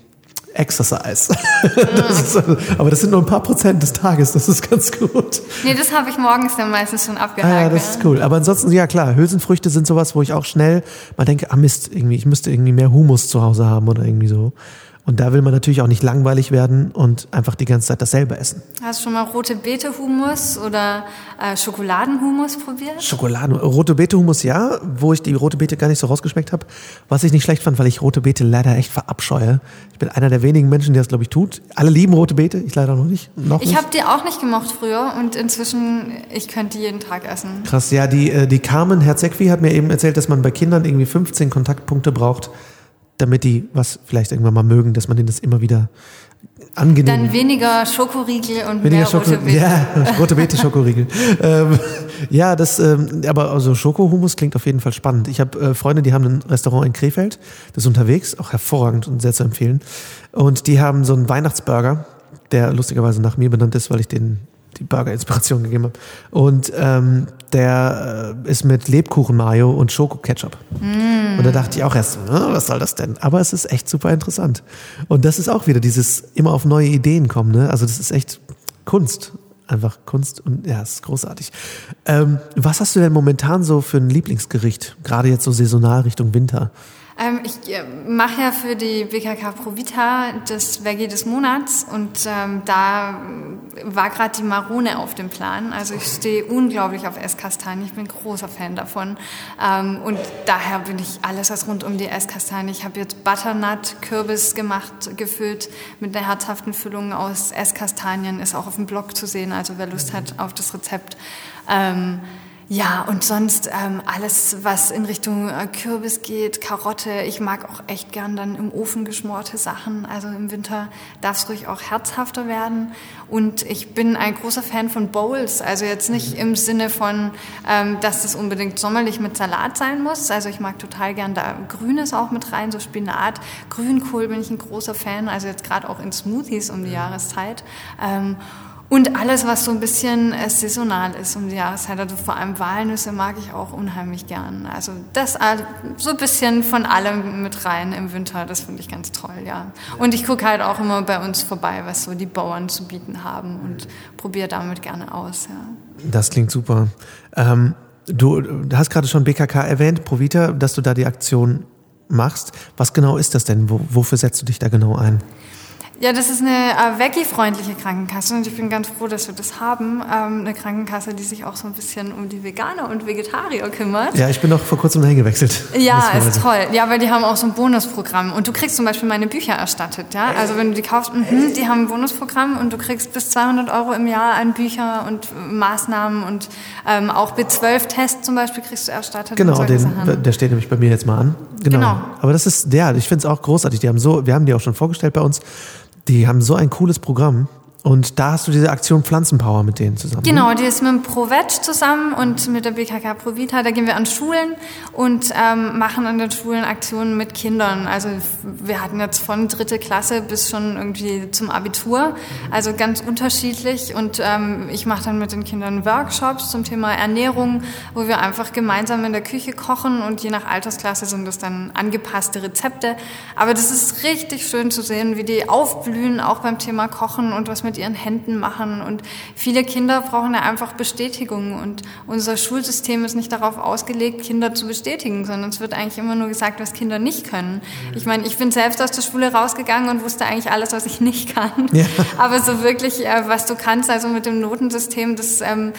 [SPEAKER 1] Exercise. das ist, aber das sind nur ein paar Prozent des Tages, das ist ganz gut.
[SPEAKER 2] Nee, das habe ich morgens dann meistens schon abgehakt.
[SPEAKER 1] Ah, ja, das ist cool. Aber ansonsten, ja klar, Hülsenfrüchte sind sowas, wo ich auch schnell mal denke, ah Mist, irgendwie, ich müsste irgendwie mehr Humus zu Hause haben oder irgendwie so. Und da will man natürlich auch nicht langweilig werden und einfach die ganze Zeit dasselbe essen.
[SPEAKER 2] Hast du schon mal rote Beete Hummus oder äh, Schokoladenhumus probiert?
[SPEAKER 1] Schokoladen, rote Beete Hummus ja, wo ich die rote Beete gar nicht so rausgeschmeckt habe. Was ich nicht schlecht fand, weil ich rote Beete leider echt verabscheue. Ich bin einer der wenigen Menschen, die das glaube ich tut. Alle lieben rote Beete, ich leider noch nicht. Noch
[SPEAKER 2] ich habe die auch nicht gemocht früher und inzwischen ich könnte die jeden Tag essen.
[SPEAKER 1] Krass, ja, die äh, die Carmen Herzegwi hat mir eben erzählt, dass man bei Kindern irgendwie 15 Kontaktpunkte braucht damit die was vielleicht irgendwann mal mögen, dass man denen das immer wieder angenehm.
[SPEAKER 2] Dann weniger Schokoriegel und weniger mehr Schoko rote Beete.
[SPEAKER 1] Ja, rote Beete Schokoriegel. ähm, ja, das, ähm, aber also Schokohumus klingt auf jeden Fall spannend. Ich habe äh, Freunde, die haben ein Restaurant in Krefeld, das ist unterwegs, auch hervorragend und sehr zu empfehlen. Und die haben so einen Weihnachtsburger, der lustigerweise nach mir benannt ist, weil ich den die Burger-Inspiration gegeben habe. Und ähm, der äh, ist mit Lebkuchen-Mayo und Schoko-Ketchup. Mm. Und da dachte ich auch erst, was soll das denn? Aber es ist echt super interessant. Und das ist auch wieder dieses immer auf neue Ideen kommen. Ne? Also das ist echt Kunst. Einfach Kunst und ja, es ist großartig. Ähm, was hast du denn momentan so für ein Lieblingsgericht? Gerade jetzt so saisonal Richtung Winter.
[SPEAKER 2] Ähm, ich äh, mache ja für die BKK Provita das Veggie des Monats und ähm, da war gerade die Marone auf dem Plan. Also ich stehe unglaublich auf Esskastanien. Ich bin großer Fan davon. Ähm, und daher bin ich alles, was rund um die Esskastanien. Ich habe jetzt Butternut Kürbis gemacht, gefüllt mit einer herzhaften Füllung aus Esskastanien. Ist auch auf dem Blog zu sehen, also wer Lust hat auf das Rezept. Ähm, ja, und sonst ähm, alles, was in Richtung äh, Kürbis geht, Karotte. Ich mag auch echt gern dann im Ofen geschmorte Sachen. Also im Winter darf es ruhig auch herzhafter werden. Und ich bin ein großer Fan von Bowls. Also jetzt nicht im Sinne von, ähm, dass das unbedingt sommerlich mit Salat sein muss. Also ich mag total gern da Grünes auch mit rein, so Spinat. Grünkohl bin ich ein großer Fan. Also jetzt gerade auch in Smoothies um die Jahreszeit. Ähm, und alles, was so ein bisschen äh, saisonal ist um die Jahreszeit. Also vor allem Walnüsse mag ich auch unheimlich gern. Also das so ein bisschen von allem mit rein im Winter, das finde ich ganz toll, ja. Und ich gucke halt auch immer bei uns vorbei, was so die Bauern zu bieten haben und probiere damit gerne aus, ja.
[SPEAKER 1] Das klingt super. Ähm, du, du hast gerade schon BKK erwähnt, Provita, dass du da die Aktion machst. Was genau ist das denn? Wo, wofür setzt du dich da genau ein?
[SPEAKER 2] Ja, das ist eine äh, Veggie-freundliche Krankenkasse und ich bin ganz froh, dass wir das haben. Ähm, eine Krankenkasse, die sich auch so ein bisschen um die Veganer und Vegetarier kümmert.
[SPEAKER 1] Ja, ich bin auch vor kurzem dahin gewechselt.
[SPEAKER 2] Ja, ist toll. Ja, weil die haben auch so ein Bonusprogramm und du kriegst zum Beispiel meine Bücher erstattet. Ja, also wenn du die kaufst, mh, die haben ein Bonusprogramm und du kriegst bis 200 Euro im Jahr an Bücher und Maßnahmen und ähm, auch B12-Test zum Beispiel kriegst du erstattet.
[SPEAKER 1] Genau, den, der steht nämlich bei mir jetzt mal an. Genau. genau. Aber das ist, ja, ich finde es auch großartig. Die haben so, wir haben die auch schon vorgestellt bei uns. Die haben so ein cooles Programm. Und da hast du diese Aktion Pflanzenpower mit denen zusammen.
[SPEAKER 2] Genau, die ist mit dem ProVeg zusammen und mit der BKK ProVita. Da gehen wir an Schulen und ähm, machen an den Schulen Aktionen mit Kindern. Also wir hatten jetzt von dritte Klasse bis schon irgendwie zum Abitur. Also ganz unterschiedlich. Und ähm, ich mache dann mit den Kindern Workshops zum Thema Ernährung, wo wir einfach gemeinsam in der Küche kochen und je nach Altersklasse sind das dann angepasste Rezepte. Aber das ist richtig schön zu sehen, wie die aufblühen, auch beim Thema Kochen und was mit mit ihren Händen machen. Und viele Kinder brauchen ja einfach Bestätigung. Und unser Schulsystem ist nicht darauf ausgelegt, Kinder zu bestätigen, sondern es wird eigentlich immer nur gesagt, was Kinder nicht können. Ich meine, ich bin selbst aus der Schule rausgegangen und wusste eigentlich alles, was ich nicht kann. Ja. Aber so wirklich, äh, was du kannst, also mit dem Notensystem, das ähm,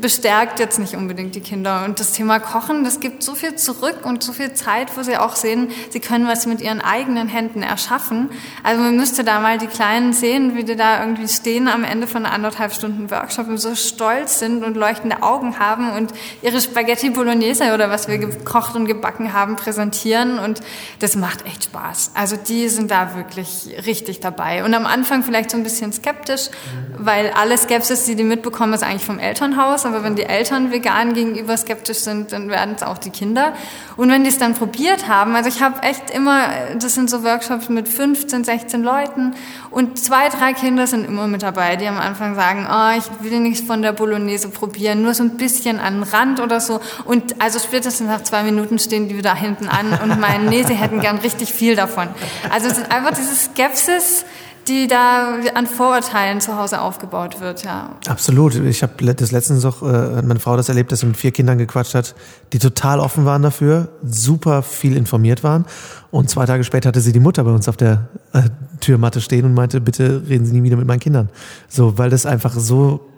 [SPEAKER 2] bestärkt jetzt nicht unbedingt die Kinder. Und das Thema Kochen, das gibt so viel zurück und so viel Zeit, wo sie auch sehen, sie können was mit ihren eigenen Händen erschaffen. Also man müsste da mal die Kleinen sehen, wie die da irgendwie stehen am Ende von anderthalb Stunden Workshop und so stolz sind und leuchtende Augen haben und ihre Spaghetti Bolognese oder was wir gekocht und gebacken haben präsentieren und das macht echt Spaß. Also die sind da wirklich richtig dabei. Und am Anfang vielleicht so ein bisschen skeptisch, weil alle Skepsis, die die mitbekommen, ist eigentlich vom Elternhaus. Aber wenn die Eltern vegan gegenüber skeptisch sind, dann werden es auch die Kinder. Und wenn die es dann probiert haben, also ich habe echt immer, das sind so Workshops mit 15, 16 Leuten und zwei, drei Kinder sind immer mit dabei, die am Anfang sagen, oh, ich will nichts von der Bolognese probieren, nur so ein bisschen an den Rand oder so. Und also spätestens nach zwei Minuten stehen die wieder hinten an und meinen, nee, sie hätten gern richtig viel davon. Also es ist einfach diese Skepsis, die da an Vorurteilen zu Hause aufgebaut wird, ja.
[SPEAKER 1] Absolut. Ich habe das letztens auch, äh, meine Frau das erlebt, dass sie mit vier Kindern gequatscht hat, die total offen waren dafür, super viel informiert waren. Und zwei Tage später hatte sie die Mutter bei uns auf der äh, Türmatte stehen und meinte, bitte reden Sie nie wieder mit meinen Kindern. So, weil das einfach so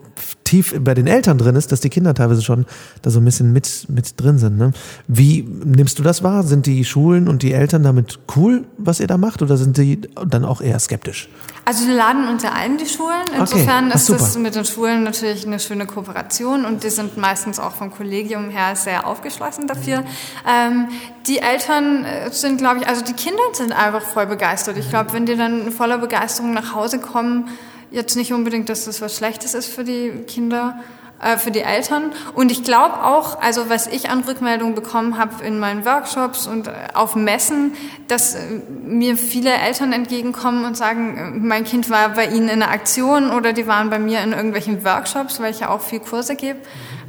[SPEAKER 1] tief bei den Eltern drin ist, dass die Kinder teilweise schon da so ein bisschen mit, mit drin sind. Ne? Wie nimmst du das wahr? Sind die Schulen und die Eltern damit cool, was ihr da macht, oder sind die dann auch eher skeptisch?
[SPEAKER 2] Also wir laden ja ein, die Schulen. Insofern okay, ist das mit den Schulen natürlich eine schöne Kooperation und die sind meistens auch vom Kollegium her sehr aufgeschlossen dafür. Ähm, die Eltern äh, sind, glaube ich, also die Kinder sind einfach voll begeistert. Ich glaube, wenn die dann voller Begeisterung nach Hause kommen, jetzt nicht unbedingt, dass das was Schlechtes ist für die Kinder, äh, für die Eltern. Und ich glaube auch, also was ich an Rückmeldungen bekommen habe in meinen Workshops und äh, auf Messen, dass äh, mir viele Eltern entgegenkommen und sagen, mein Kind war bei ihnen in einer Aktion oder die waren bei mir in irgendwelchen Workshops, weil ich ja auch viel Kurse gebe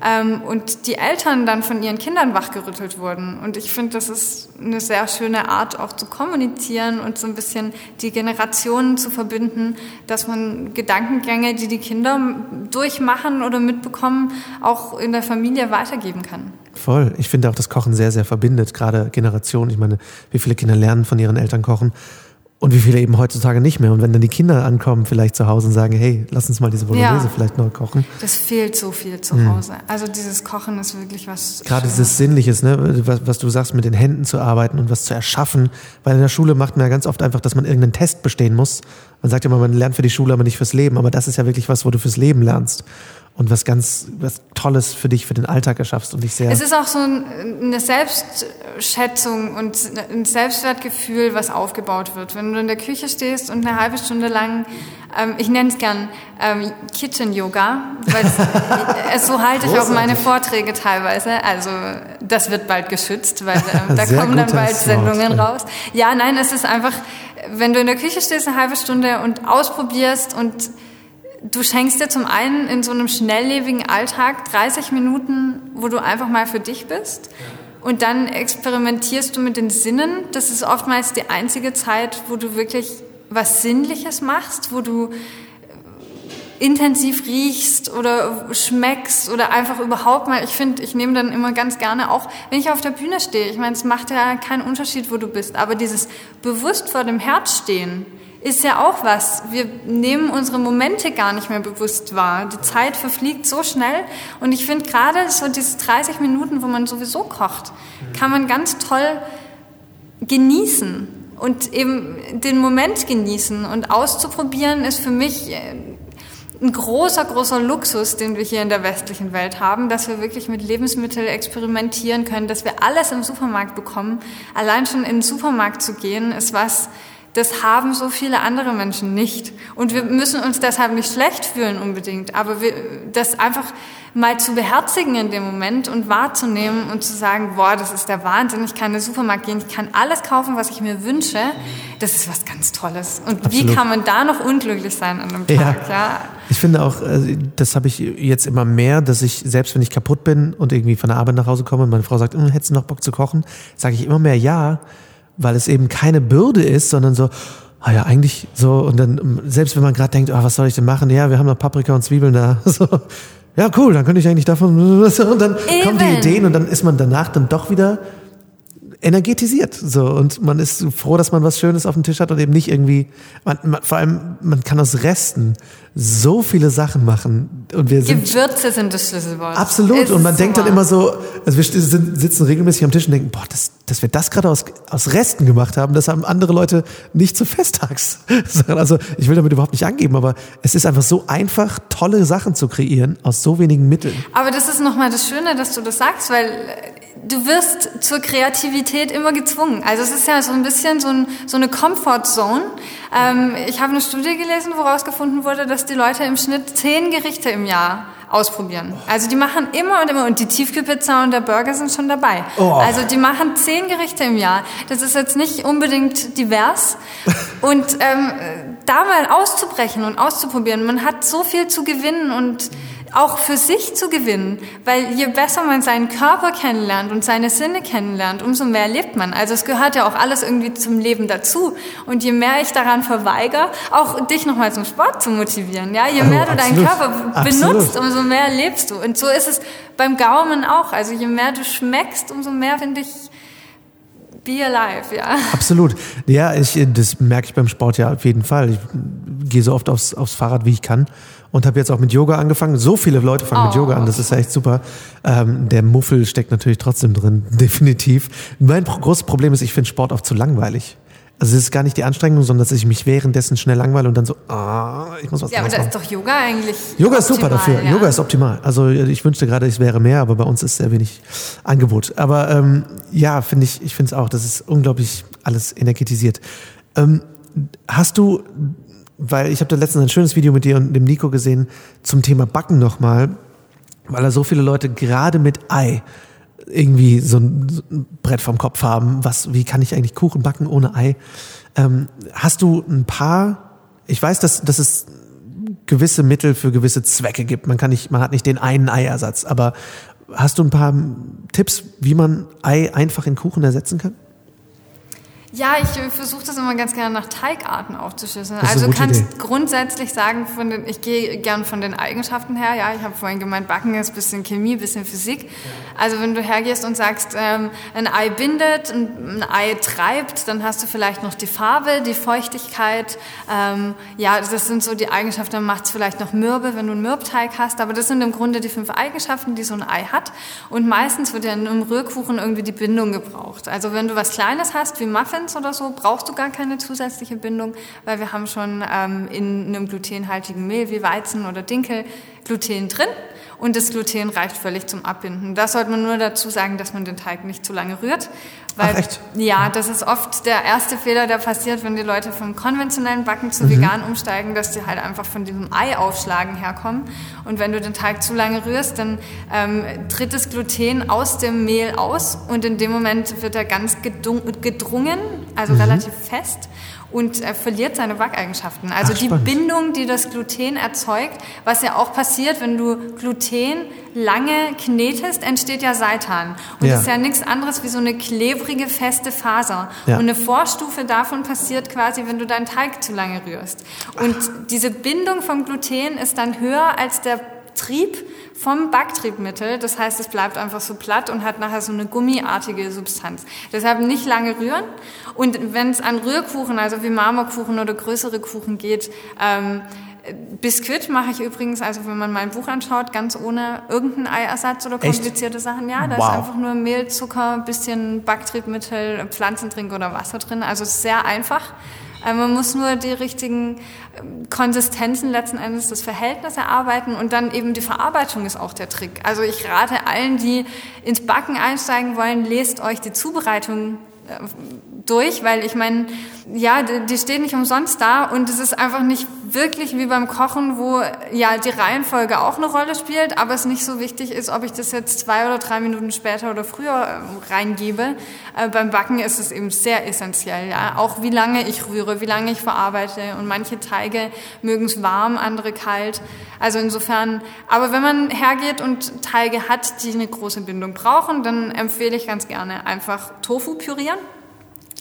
[SPEAKER 2] ähm, und die Eltern dann von ihren Kindern wachgerüttelt wurden. Und ich finde, das ist eine sehr schöne Art, auch zu kommunizieren und so ein bisschen die Generationen zu verbinden, dass man Gedankengänge, die die Kinder durchmachen oder mitbekommen, auch in der Familie weitergeben kann.
[SPEAKER 1] Voll. Ich finde auch, das Kochen sehr, sehr verbindet, gerade Generationen. Ich meine, wie viele Kinder lernen von ihren Eltern kochen und wie viele eben heutzutage nicht mehr. Und wenn dann die Kinder ankommen, vielleicht zu Hause und sagen, hey, lass uns mal diese Bolognese ja, vielleicht neu kochen.
[SPEAKER 2] Das fehlt so viel zu mhm. Hause. Also dieses Kochen ist wirklich was.
[SPEAKER 1] Gerade Schönes. dieses Sinnliches, ne? Was, was, du sagst, mit den Händen zu arbeiten und was zu erschaffen. Weil in der Schule macht man ja ganz oft einfach, dass man irgendeinen Test bestehen muss. Man sagt ja immer, man lernt für die Schule, aber nicht fürs Leben. Aber das ist ja wirklich was, wo du fürs Leben lernst und was ganz was Tolles für dich, für den Alltag erschaffst und dich sehr.
[SPEAKER 2] Es ist auch so eine Selbstschätzung und ein Selbstwertgefühl, was aufgebaut wird. Wenn du in der Küche stehst und eine halbe Stunde lang, ähm, ich nenne es gern ähm, Kitchen Yoga, weil es, so halte ich auch meine Vorträge teilweise. Also das wird bald geschützt, weil äh, da kommen dann bald Sendungen raus. Ja, nein, es ist einfach, wenn du in der Küche stehst eine halbe Stunde und ausprobierst und du schenkst dir zum einen in so einem schnelllebigen Alltag 30 Minuten, wo du einfach mal für dich bist. Und dann experimentierst du mit den Sinnen. Das ist oftmals die einzige Zeit, wo du wirklich was Sinnliches machst, wo du intensiv riechst oder schmeckst oder einfach überhaupt mal, ich finde, ich nehme dann immer ganz gerne auch, wenn ich auf der Bühne stehe, ich meine, es macht ja keinen Unterschied, wo du bist, aber dieses bewusst vor dem Herz stehen, ist ja auch was. Wir nehmen unsere Momente gar nicht mehr bewusst wahr. Die Zeit verfliegt so schnell. Und ich finde gerade so diese 30 Minuten, wo man sowieso kocht, kann man ganz toll genießen und eben den Moment genießen. Und auszuprobieren ist für mich äh, ein großer, großer Luxus, den wir hier in der westlichen Welt haben, dass wir wirklich mit Lebensmitteln experimentieren können, dass wir alles im Supermarkt bekommen. Allein schon in den Supermarkt zu gehen, ist was, das haben so viele andere Menschen nicht. Und wir müssen uns deshalb nicht schlecht fühlen unbedingt, aber wir, das einfach mal zu beherzigen in dem Moment und wahrzunehmen und zu sagen, boah, das ist der Wahnsinn, ich kann in den Supermarkt gehen, ich kann alles kaufen, was ich mir wünsche, das ist was ganz Tolles. Und Absolut. wie kann man da noch unglücklich sein an einem Tag? Ja. ja.
[SPEAKER 1] Ich finde auch, äh, das habe ich jetzt immer mehr, dass ich, selbst wenn ich kaputt bin und irgendwie von der Arbeit nach Hause komme und meine Frau sagt, hm, hättest du noch Bock zu kochen, sage ich immer mehr ja, weil es eben keine Bürde ist, sondern so, ah ja, eigentlich so, und dann, selbst wenn man gerade denkt, ah, was soll ich denn machen? Ja, wir haben noch Paprika und Zwiebeln da. So, ja, cool, dann könnte ich eigentlich davon, und dann
[SPEAKER 2] Eben.
[SPEAKER 1] kommen die Ideen und dann ist man danach dann doch wieder energetisiert so und man ist froh, dass man was Schönes auf dem Tisch hat und eben nicht irgendwie man, man, vor allem man kann aus Resten so viele Sachen machen und wir sind
[SPEAKER 2] Gewürze sind das Schlüsselwort.
[SPEAKER 1] absolut
[SPEAKER 2] Es
[SPEAKER 1] und man
[SPEAKER 2] ist
[SPEAKER 1] denkt
[SPEAKER 2] so
[SPEAKER 1] dann immer
[SPEAKER 2] wahr.
[SPEAKER 1] so also wir sind, sitzen regelmäßig am Tisch und denken boah das, dass wir das gerade aus, aus Resten gemacht haben das haben andere Leute nicht zu Festtags also ich will damit überhaupt nicht angeben aber es ist einfach so einfach tolle Sachen zu kreieren aus so wenigen Mitteln
[SPEAKER 2] Aber das ist nochmal das Schöne, dass du das sagst, weil du wirst zur Kreativität immer gezwungen. Also es ist ja so ein bisschen so, ein, so eine Comfort Zone. Ähm, ich habe eine Studie gelesen, wo herausgefunden wurde, dass die Leute im Schnitt zehn Gerichte im Jahr ausprobieren. Also die machen immer und immer und die Tiefkühlpizza und der Burger sind schon dabei.
[SPEAKER 1] Oh.
[SPEAKER 2] Also die machen zehn Gerichte im Jahr. Das ist jetzt nicht unbedingt divers. Und ähm, da mal auszubrechen und auszuprobieren, man hat so viel zu gewinnen und auch für sich zu gewinnen, weil je besser man seinen Körper kennenlernt und seine Sinne kennenlernt, umso mehr lebt man. Also es gehört ja auch alles irgendwie zum Leben dazu. Und je mehr ich daran verweigere, auch dich nochmal zum Sport zu motivieren, ja, je
[SPEAKER 1] Oh,
[SPEAKER 2] mehr du deinen
[SPEAKER 1] absolut.
[SPEAKER 2] Körper
[SPEAKER 1] Absolut.
[SPEAKER 2] benutzt, umso mehr lebst du. Und so ist es beim Gaumen auch. Also je mehr du schmeckst, umso mehr finde ich be alive, ja.
[SPEAKER 1] Absolut. Ja, ich, das merke ich beim Sport ja auf jeden Fall. Ich gehe so oft aufs, aufs Fahrrad, wie ich kann. Und habe jetzt auch mit Yoga angefangen. So viele Leute fangen mit
[SPEAKER 2] Oh.
[SPEAKER 1] Yoga an, das ist echt super. Ähm, der Muffel steckt natürlich trotzdem drin, definitiv. Mein großes Problem ist, ich finde Sport oft zu langweilig. Also es ist gar nicht die Anstrengung, sondern dass ich mich währenddessen schnell langweile und dann so, ah, ich muss was
[SPEAKER 2] Ja, aber da ist doch Yoga eigentlich.
[SPEAKER 1] Yoga ist super dafür.
[SPEAKER 2] Ja.
[SPEAKER 1] Yoga ist optimal. Also ich wünschte gerade, es wäre mehr, aber bei uns ist sehr wenig Angebot. Aber ähm, ja, finde ich, ich finde es auch, das ist unglaublich alles energetisiert. Ähm, hast du, weil ich habe da letztens ein schönes Video mit dir und dem Nico gesehen zum Thema Backen nochmal, weil da so viele Leute gerade mit Ei irgendwie so ein, Brett vom Kopf haben. Was, wie kann ich eigentlich Kuchen backen ohne Ei? Ähm, hast du ein paar, ich weiß, dass, dass es gewisse Mittel für gewisse Zwecke gibt. Man kann nicht, man hat nicht den einen Eiersatz, aber hast du ein paar Tipps, wie man Ei einfach in Kuchen ersetzen kann?
[SPEAKER 2] Ja, ich äh, versuche das immer ganz gerne nach Teigarten aufzuschlüsseln. Also kannst
[SPEAKER 1] Idee.
[SPEAKER 2] grundsätzlich sagen, von den, ich gehe gern von den Eigenschaften her. Ja, ich habe vorhin gemeint, Backen ist ein bisschen Chemie, ein bisschen Physik. Also wenn du hergehst und sagst, ähm, ein Ei bindet, ein, ein Ei treibt, dann hast du vielleicht noch die Farbe, die Feuchtigkeit. Ähm, ja, das sind so die Eigenschaften. Dann macht es vielleicht noch mürbe, wenn du einen Mürbteig hast. Aber das sind im Grunde die fünf Eigenschaften, die so ein Ei hat. Und meistens wird ja in einem Rührkuchen irgendwie die Bindung gebraucht. Also wenn du was Kleines hast, wie Muffins oder so, brauchst du gar keine zusätzliche Bindung, weil wir haben schon ähm, in einem glutenhaltigen Mehl wie Weizen oder Dinkel Gluten drin und das Gluten reicht völlig zum Abbinden. Da sollte man nur dazu sagen, dass man den Teig nicht zu lange rührt. Weil,
[SPEAKER 1] Ach, echt?
[SPEAKER 2] Ja, das ist oft der erste Fehler, der passiert, wenn die Leute vom konventionellen Backen
[SPEAKER 1] Mhm.
[SPEAKER 2] zu vegan umsteigen, dass die halt einfach von diesem Ei-Aufschlagen herkommen. Und wenn du den Teig zu lange rührst, dann ähm, tritt das Gluten aus dem Mehl aus und in dem Moment wird er ganz gedrungen, also
[SPEAKER 1] Mhm.
[SPEAKER 2] relativ fest und er verliert seine Backeigenschaften. Also
[SPEAKER 1] Ach,
[SPEAKER 2] die. Bindung, die das Gluten erzeugt, was ja auch passiert, wenn du Gluten lange knetest, entsteht ja Seitan. Und
[SPEAKER 1] Ja.
[SPEAKER 2] das ist ja nichts anderes wie so eine klebrige, feste Faser.
[SPEAKER 1] Ja.
[SPEAKER 2] Und eine Vorstufe davon passiert quasi, wenn du deinen Teig zu lange rührst. Und diese Bindung vom Gluten ist dann höher als der Trieb vom Backtriebmittel. Das heißt, es bleibt einfach so platt und hat nachher so eine gummiartige Substanz. Deshalb nicht lange rühren. Und wenn es an Rührkuchen, also wie Marmorkuchen oder größere Kuchen geht, ähm, Biskuit mache ich übrigens, also wenn man mein Buch anschaut, ganz ohne irgendeinen Eiersatz oder
[SPEAKER 1] Echt?
[SPEAKER 2] komplizierte Sachen. Ja, da
[SPEAKER 1] Wow.
[SPEAKER 2] ist einfach nur Mehl, Zucker, bisschen Backtriebmittel, Pflanzentrink oder Wasser drin. Also sehr einfach. Man muss nur die richtigen ähm, Konsistenzen letzten Endes, das Verhältnis erarbeiten und dann eben die Verarbeitung ist auch der Trick. Also ich rate allen, die ins Backen einsteigen wollen, lest euch die Zubereitung äh, durch, weil ich meine, ja, die, die steht nicht umsonst da und es ist einfach nicht wirklich wie beim Kochen, wo ja die Reihenfolge auch eine Rolle spielt, aber es nicht so wichtig ist, ob ich das jetzt zwei oder drei Minuten später oder früher ähm, reingebe. Äh, beim Backen ist es eben sehr essentiell, ja, auch wie lange ich rühre, wie lange ich verarbeite und manche Teige mögen es warm, andere kalt. Also insofern, aber wenn man hergeht und Teige hat, die eine große Bindung brauchen, dann empfehle ich ganz gerne einfach Tofu pürieren.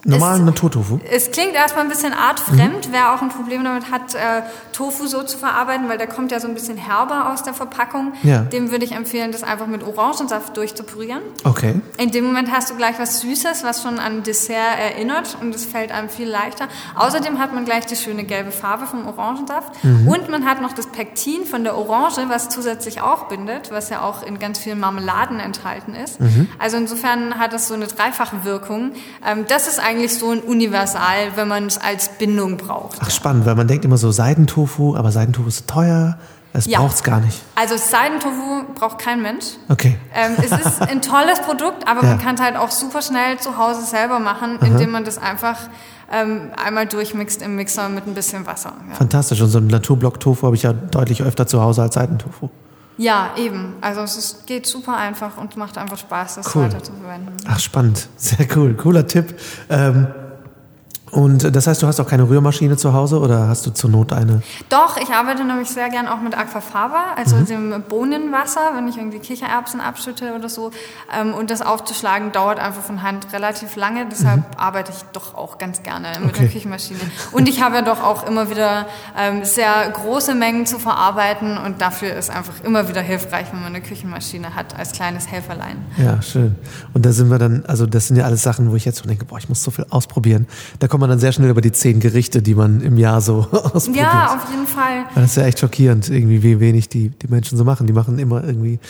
[SPEAKER 1] Normalen Naturtofu?
[SPEAKER 2] Es klingt erstmal ein bisschen artfremd, mhm. wer auch ein Problem damit hat, äh, Tofu so zu verarbeiten, weil der kommt ja so ein bisschen herber aus der Verpackung. Ja. Dem würde ich empfehlen, das einfach mit Orangensaft durchzupürieren.
[SPEAKER 1] Okay.
[SPEAKER 2] In dem Moment hast du gleich was Süßes, was schon an Dessert erinnert und es fällt einem viel leichter. Außerdem hat man gleich die schöne gelbe Farbe vom Orangensaft mhm. und man hat noch das Pektin von der Orange, was zusätzlich auch bindet, was ja auch in ganz vielen Marmeladen enthalten ist. Mhm. Also insofern hat es so eine dreifache Wirkung. Ähm, das ist eigentlich so ein Universal, wenn man es als Bindung braucht.
[SPEAKER 1] Ach spannend, weil man denkt immer so Seidentofu, aber Seidentofu ist teuer. Es ja. braucht es gar nicht.
[SPEAKER 2] Also Seidentofu braucht kein Mensch.
[SPEAKER 1] Okay.
[SPEAKER 2] Ähm, es ist ein tolles Produkt, aber ja. man kann es halt auch super schnell zu Hause selber machen, Aha. indem man das einfach ähm, einmal durchmixt im Mixer mit ein bisschen Wasser.
[SPEAKER 1] Ja. Fantastisch. Und so einen Naturblock-Tofu habe ich ja deutlich öfter zu Hause als Seidentofu.
[SPEAKER 2] Ja, eben. Also es ist, geht super einfach und macht einfach Spaß, das cool. weiter zu verwenden.
[SPEAKER 1] Ach, spannend. Sehr cool. Cooler Tipp. Ähm und das heißt, du hast auch keine Rührmaschine zu Hause oder hast du zur Not eine?
[SPEAKER 2] Doch, ich arbeite nämlich sehr gern auch mit Aquafaba, also mhm. dem Bohnenwasser, wenn ich irgendwie Kichererbsen abschütte oder so. Ähm, und das aufzuschlagen dauert einfach von Hand relativ lange, deshalb mhm. arbeite ich doch auch ganz gerne mit okay. der Küchenmaschine. Und ich habe ja doch auch immer wieder ähm, sehr große Mengen zu verarbeiten und dafür ist einfach immer wieder hilfreich, wenn man eine Küchenmaschine hat als kleines Helferlein.
[SPEAKER 1] Ja, schön. Und da sind wir dann, also das sind ja alles Sachen, wo ich jetzt so denke, boah, ich muss so viel ausprobieren. Da kommt man dann sehr schnell über die zehn Gerichte, die man im Jahr so ausprobiert.
[SPEAKER 2] Ja, auf jeden Fall.
[SPEAKER 1] Das ist ja echt schockierend, irgendwie, wie wenig die, die Menschen so machen. Die machen immer irgendwie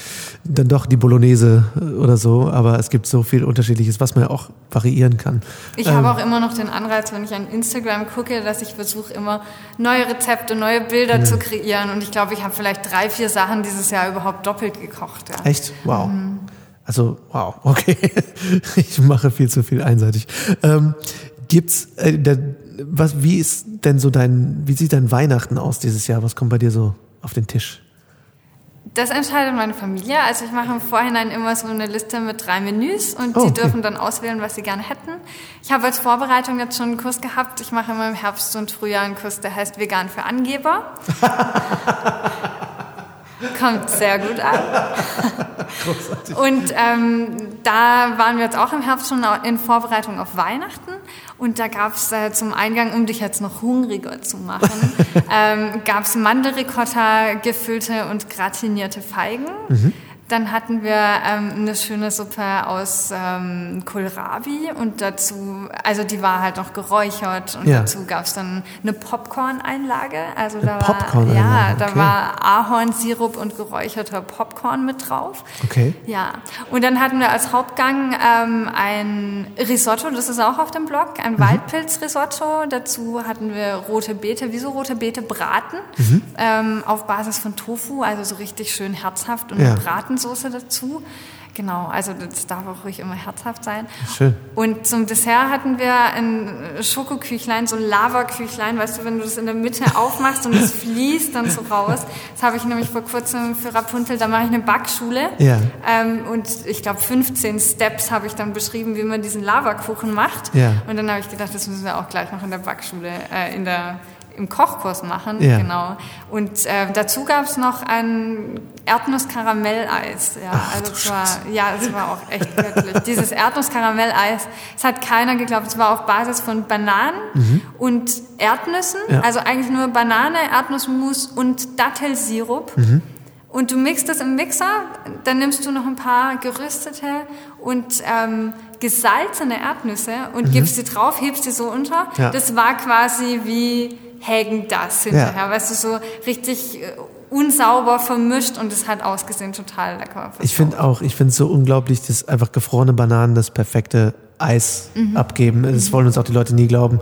[SPEAKER 1] dann doch die Bolognese oder so, aber es gibt so viel Unterschiedliches, was man ja auch variieren kann.
[SPEAKER 2] Ich ähm, habe auch immer noch den Anreiz, wenn ich an Instagram gucke, dass ich versuche, immer neue Rezepte, neue Bilder ja. zu kreieren. Und ich glaube, ich habe vielleicht drei, vier Sachen dieses Jahr überhaupt doppelt gekocht. Ja.
[SPEAKER 1] Echt? Wow. Mhm. Also, wow, okay. Ich mache viel zu viel einseitig. Ähm, Gibt's, äh, der, was, wie ist denn so dein, wie sieht dein Weihnachten aus dieses Jahr? Was kommt bei dir so auf den Tisch?
[SPEAKER 2] Das entscheidet meine Familie. Also ich mache im Vorhinein immer so eine Liste mit drei Menüs und oh, sie okay. dürfen dann auswählen, was sie gerne hätten. Ich habe als Vorbereitung jetzt schon einen Kurs gehabt. Ich mache immer im Herbst und Frühjahr einen Kurs, der heißt Vegan für Angeber. Kommt sehr gut an. Großartig. Und ähm, da waren wir jetzt auch im Herbst schon in Vorbereitung auf Weihnachten. Und da gab es äh, zum Eingang, um dich jetzt noch hungriger zu machen, ähm, gab es Mandelricotta, gefüllte und gratinierte Feigen. Mhm. Dann hatten wir ähm, eine schöne Suppe aus ähm, Kohlrabi und dazu, also die war halt noch geräuchert und ja. dazu gab es dann eine Popcorn-Einlage. Also da
[SPEAKER 1] Popcorn
[SPEAKER 2] war ja, da okay. war Ahornsirup und geräucherter Popcorn mit drauf.
[SPEAKER 1] Okay.
[SPEAKER 2] Ja. Und dann hatten wir als Hauptgang ähm, ein Risotto, das ist auch auf dem Blog, ein mhm. Waldpilz-Risotto. Dazu hatten wir rote Beete, wie so rote Beete braten, mhm. ähm, auf Basis von Tofu, also so richtig schön herzhaft und ja. braten Tomatensoße dazu. Genau, also das darf auch ruhig immer herzhaft sein.
[SPEAKER 1] Schön.
[SPEAKER 2] Und zum Dessert hatten wir ein Schokoküchlein, so ein Lavaküchlein, weißt du, wenn du das in der Mitte aufmachst und es fließt dann so raus. Das habe ich nämlich vor kurzem für Rapunzel, da mache ich eine Backschule.
[SPEAKER 1] Ja.
[SPEAKER 2] Ähm, und ich glaube 15 Steps habe ich dann beschrieben, wie man diesen Lavakuchen macht.
[SPEAKER 1] Ja.
[SPEAKER 2] Und dann habe ich gedacht, das müssen wir auch gleich noch in der Backschule, äh, in der im Kochkurs machen,
[SPEAKER 1] ja.
[SPEAKER 2] genau. Und äh, dazu gab es noch ein Erdnuss-Karamelleis. Ja,
[SPEAKER 1] Ach,
[SPEAKER 2] also es war, ja, es war auch echt göttlich. Dieses Erdnuss-Karamelleis, es hat keiner geglaubt. Es war auf Basis von Bananen mhm. und Erdnüssen, ja. also eigentlich nur Banane, Erdnussmus und Dattelsirup. Mhm. Und du mixt das im Mixer, dann nimmst du noch ein paar geröstete und ähm, gesalzene Erdnüsse und mhm. gibst sie drauf, hebst sie so unter. Ja. Das war quasi wie Hägen das hinterher, ja. weißt du, so richtig äh, unsauber vermischt und es hat ausgesehen total lecker.
[SPEAKER 1] Ich finde auch, ich finde es so unglaublich, dass einfach gefrorene Bananen das perfekte Eis mhm. abgeben. Das wollen uns auch die Leute nie glauben.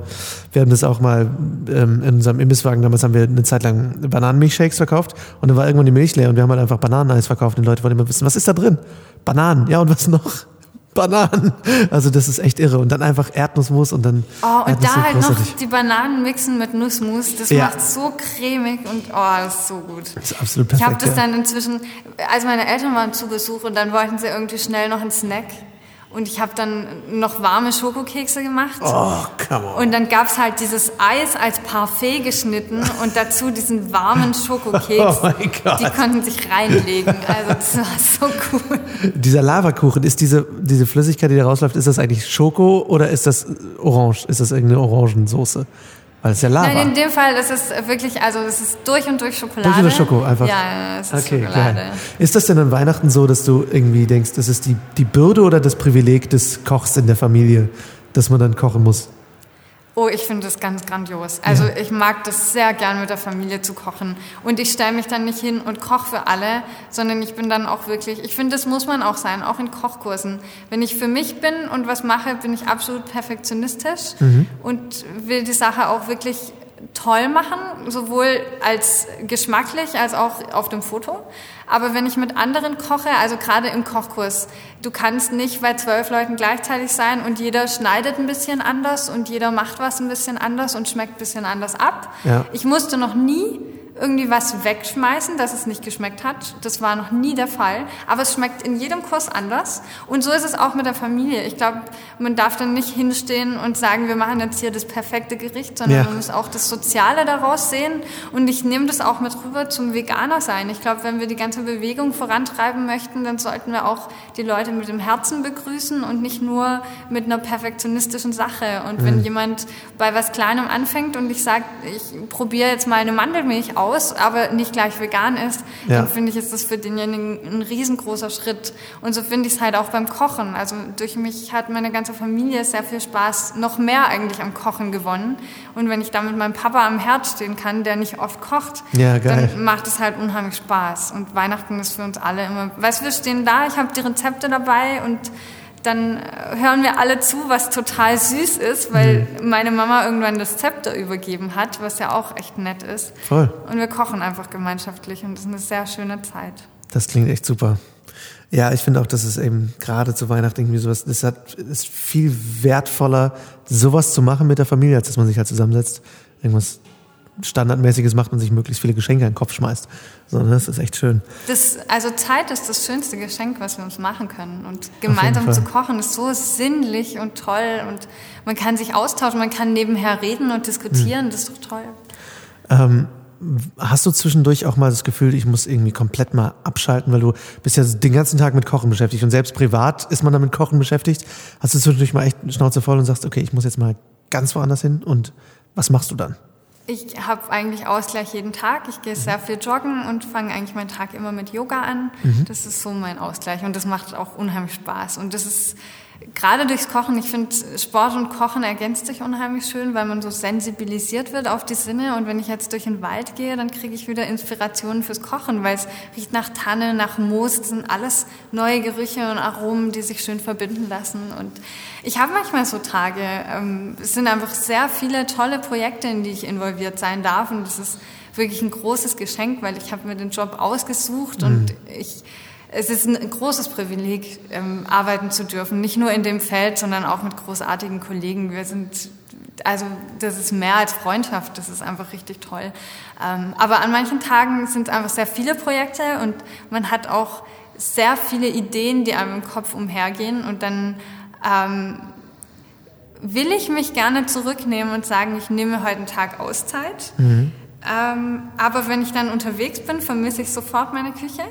[SPEAKER 1] Wir haben das auch mal ähm, in unserem Imbisswagen, damals haben wir eine Zeit lang Bananenmilchshakes verkauft und dann war irgendwann die Milch leer und wir haben halt einfach Bananeneis verkauft und die Leute wollten immer wissen, was ist da drin? Bananen, ja und was noch? Bananen. Also das ist echt irre. Und dann einfach Erdnussmus und dann.
[SPEAKER 2] Oh, und da halt noch die Bananen mixen mit Nussmus. Das ja. macht so cremig und oh, das ist so gut.
[SPEAKER 1] Das ist absolut perfekt.
[SPEAKER 2] Ich habe das ja. dann inzwischen, als meine Eltern waren zu Besuch und dann wollten sie irgendwie schnell noch einen Snack. Und ich habe dann noch warme Schokokekse gemacht.
[SPEAKER 1] Oh, come on.
[SPEAKER 2] Und dann gab's halt dieses Eis als Parfait geschnitten und dazu diesen warmen Schokokeks.
[SPEAKER 1] Oh mein Gott.
[SPEAKER 2] Die konnten sich reinlegen. Also das war so cool.
[SPEAKER 1] Dieser Lavakuchen, ist diese, diese Flüssigkeit, die da rausläuft, ist das eigentlich Schoko oder ist das Orange? Ist das irgendeine Orangensoße? Weil es ist ja Lava.
[SPEAKER 2] Nein, in dem Fall ist es wirklich, also es ist durch und durch Schokolade.
[SPEAKER 1] Durch und durch Schoko, einfach.
[SPEAKER 2] Ja, es ist
[SPEAKER 1] Okay,
[SPEAKER 2] Schokolade.
[SPEAKER 1] geil. Ist das denn an Weihnachten so, dass du irgendwie denkst, das ist die, die Bürde oder das Privileg des Kochs in der Familie, dass man dann kochen muss?
[SPEAKER 2] Oh, ich finde das ganz grandios. Also ich mag das sehr gern mit der Familie zu kochen. Und ich stelle mich dann nicht hin und koche für alle, sondern ich bin dann auch wirklich, ich finde, das muss man auch sein, auch in Kochkursen. Wenn ich für mich bin und was mache, bin ich absolut perfektionistisch und will die Sache auch wirklich toll machen, sowohl als geschmacklich als auch auf dem Foto. Aber wenn ich mit anderen koche, also gerade im Kochkurs, du kannst nicht bei zwölf Leuten gleichzeitig sein und jeder schneidet ein bisschen anders und jeder macht was ein bisschen anders und schmeckt ein bisschen anders ab.
[SPEAKER 1] Ja.
[SPEAKER 2] Ich musste noch nie irgendwie was wegschmeißen, dass es nicht geschmeckt hat. Das war noch nie der Fall. Aber es schmeckt in jedem Kurs anders. Und so ist es auch mit der Familie. Ich glaube, man darf dann nicht hinstehen und sagen, wir machen jetzt hier das perfekte Gericht, sondern
[SPEAKER 1] Ja.
[SPEAKER 2] man muss auch das Soziale daraus sehen. Und ich nehme das auch mit rüber zum Veganer sein. Ich glaube, wenn wir die ganze Bewegung vorantreiben möchten, dann sollten wir auch die Leute mit dem Herzen begrüßen und nicht nur mit einer perfektionistischen Sache. Und
[SPEAKER 1] Mhm.
[SPEAKER 2] wenn jemand bei was Kleinem anfängt und ich sage, ich probiere jetzt mal eine Mandelmilch aus, aber nicht gleich vegan ist,
[SPEAKER 1] Ja.
[SPEAKER 2] dann finde ich, ist das für denjenigen ein riesengroßer Schritt. Und so finde ich es halt auch beim Kochen. Also durch mich hat meine ganze Familie sehr viel Spaß, noch mehr eigentlich am Kochen gewonnen. Und wenn ich da mit meinem Papa am Herd stehen kann, der nicht oft kocht,
[SPEAKER 1] Ja,
[SPEAKER 2] dann macht es halt unheimlich Spaß. Und Weihnachten ist für uns alle immer, weißt du, wir stehen da, ich habe die Rezepte dabei und dann äh, hören wir alle zu, was total süß ist, weil
[SPEAKER 1] Mhm.
[SPEAKER 2] meine Mama irgendwann das Zepter übergeben hat, was ja auch echt nett ist.
[SPEAKER 1] Voll.
[SPEAKER 2] Und wir kochen einfach gemeinschaftlich und das ist eine sehr schöne Zeit.
[SPEAKER 1] Das klingt echt super. Ja, ich finde auch, dass es eben gerade zu Weihnachten irgendwie sowas, es hat, ist viel wertvoller, sowas zu machen mit der Familie, als dass man sich halt zusammensetzt, irgendwas Standardmäßiges macht und sich möglichst viele Geschenke in den Kopf schmeißt. Sondern das ist echt schön.
[SPEAKER 2] Das, also Zeit ist das schönste Geschenk, was wir uns machen können. Und gemeinsam zu kochen ist so sinnlich und toll und man kann sich austauschen, man kann nebenher reden und diskutieren, das ist doch toll.
[SPEAKER 1] Ähm, hast du zwischendurch auch mal das Gefühl, ich muss irgendwie komplett mal abschalten, weil du bist ja den ganzen Tag mit Kochen beschäftigt und selbst privat ist man dann mit Kochen beschäftigt. Hast du zwischendurch mal echt Schnauze voll und sagst, okay, ich muss jetzt mal ganz woanders hin und was machst du dann?
[SPEAKER 2] Ich habe eigentlich Ausgleich jeden Tag. Ich gehe sehr viel joggen und fange eigentlich meinen Tag immer mit Yoga an. Das ist so mein Ausgleich und das macht auch unheimlich Spaß. Und das ist gerade durchs Kochen, ich finde Sport und Kochen ergänzt sich unheimlich schön, weil man so sensibilisiert wird auf die Sinne. Und wenn ich jetzt durch den Wald gehe, dann kriege ich wieder Inspirationen fürs Kochen, weil es riecht nach Tanne, nach Moos. Das sind alles neue Gerüche und Aromen, die sich schön verbinden lassen. Und ich habe manchmal so Tage. Ähm, es sind einfach sehr viele tolle Projekte, in die ich involviert sein darf. Und das ist wirklich ein großes Geschenk, weil ich habe mir den Job ausgesucht und ich es ist ein großes Privileg, ähm, arbeiten zu dürfen. Nicht nur in dem Feld, sondern auch mit großartigen Kollegen. Wir sind, also das ist mehr als Freundschaft, das ist einfach richtig toll. Ähm, aber an manchen Tagen sind es einfach sehr viele Projekte und man hat auch sehr viele Ideen, die einem im Kopf umhergehen und dann ähm, will ich mich gerne zurücknehmen und sagen, ich nehme heute einen Tag Auszeit. Ähm, aber wenn ich dann unterwegs bin, vermisse ich sofort meine Küche.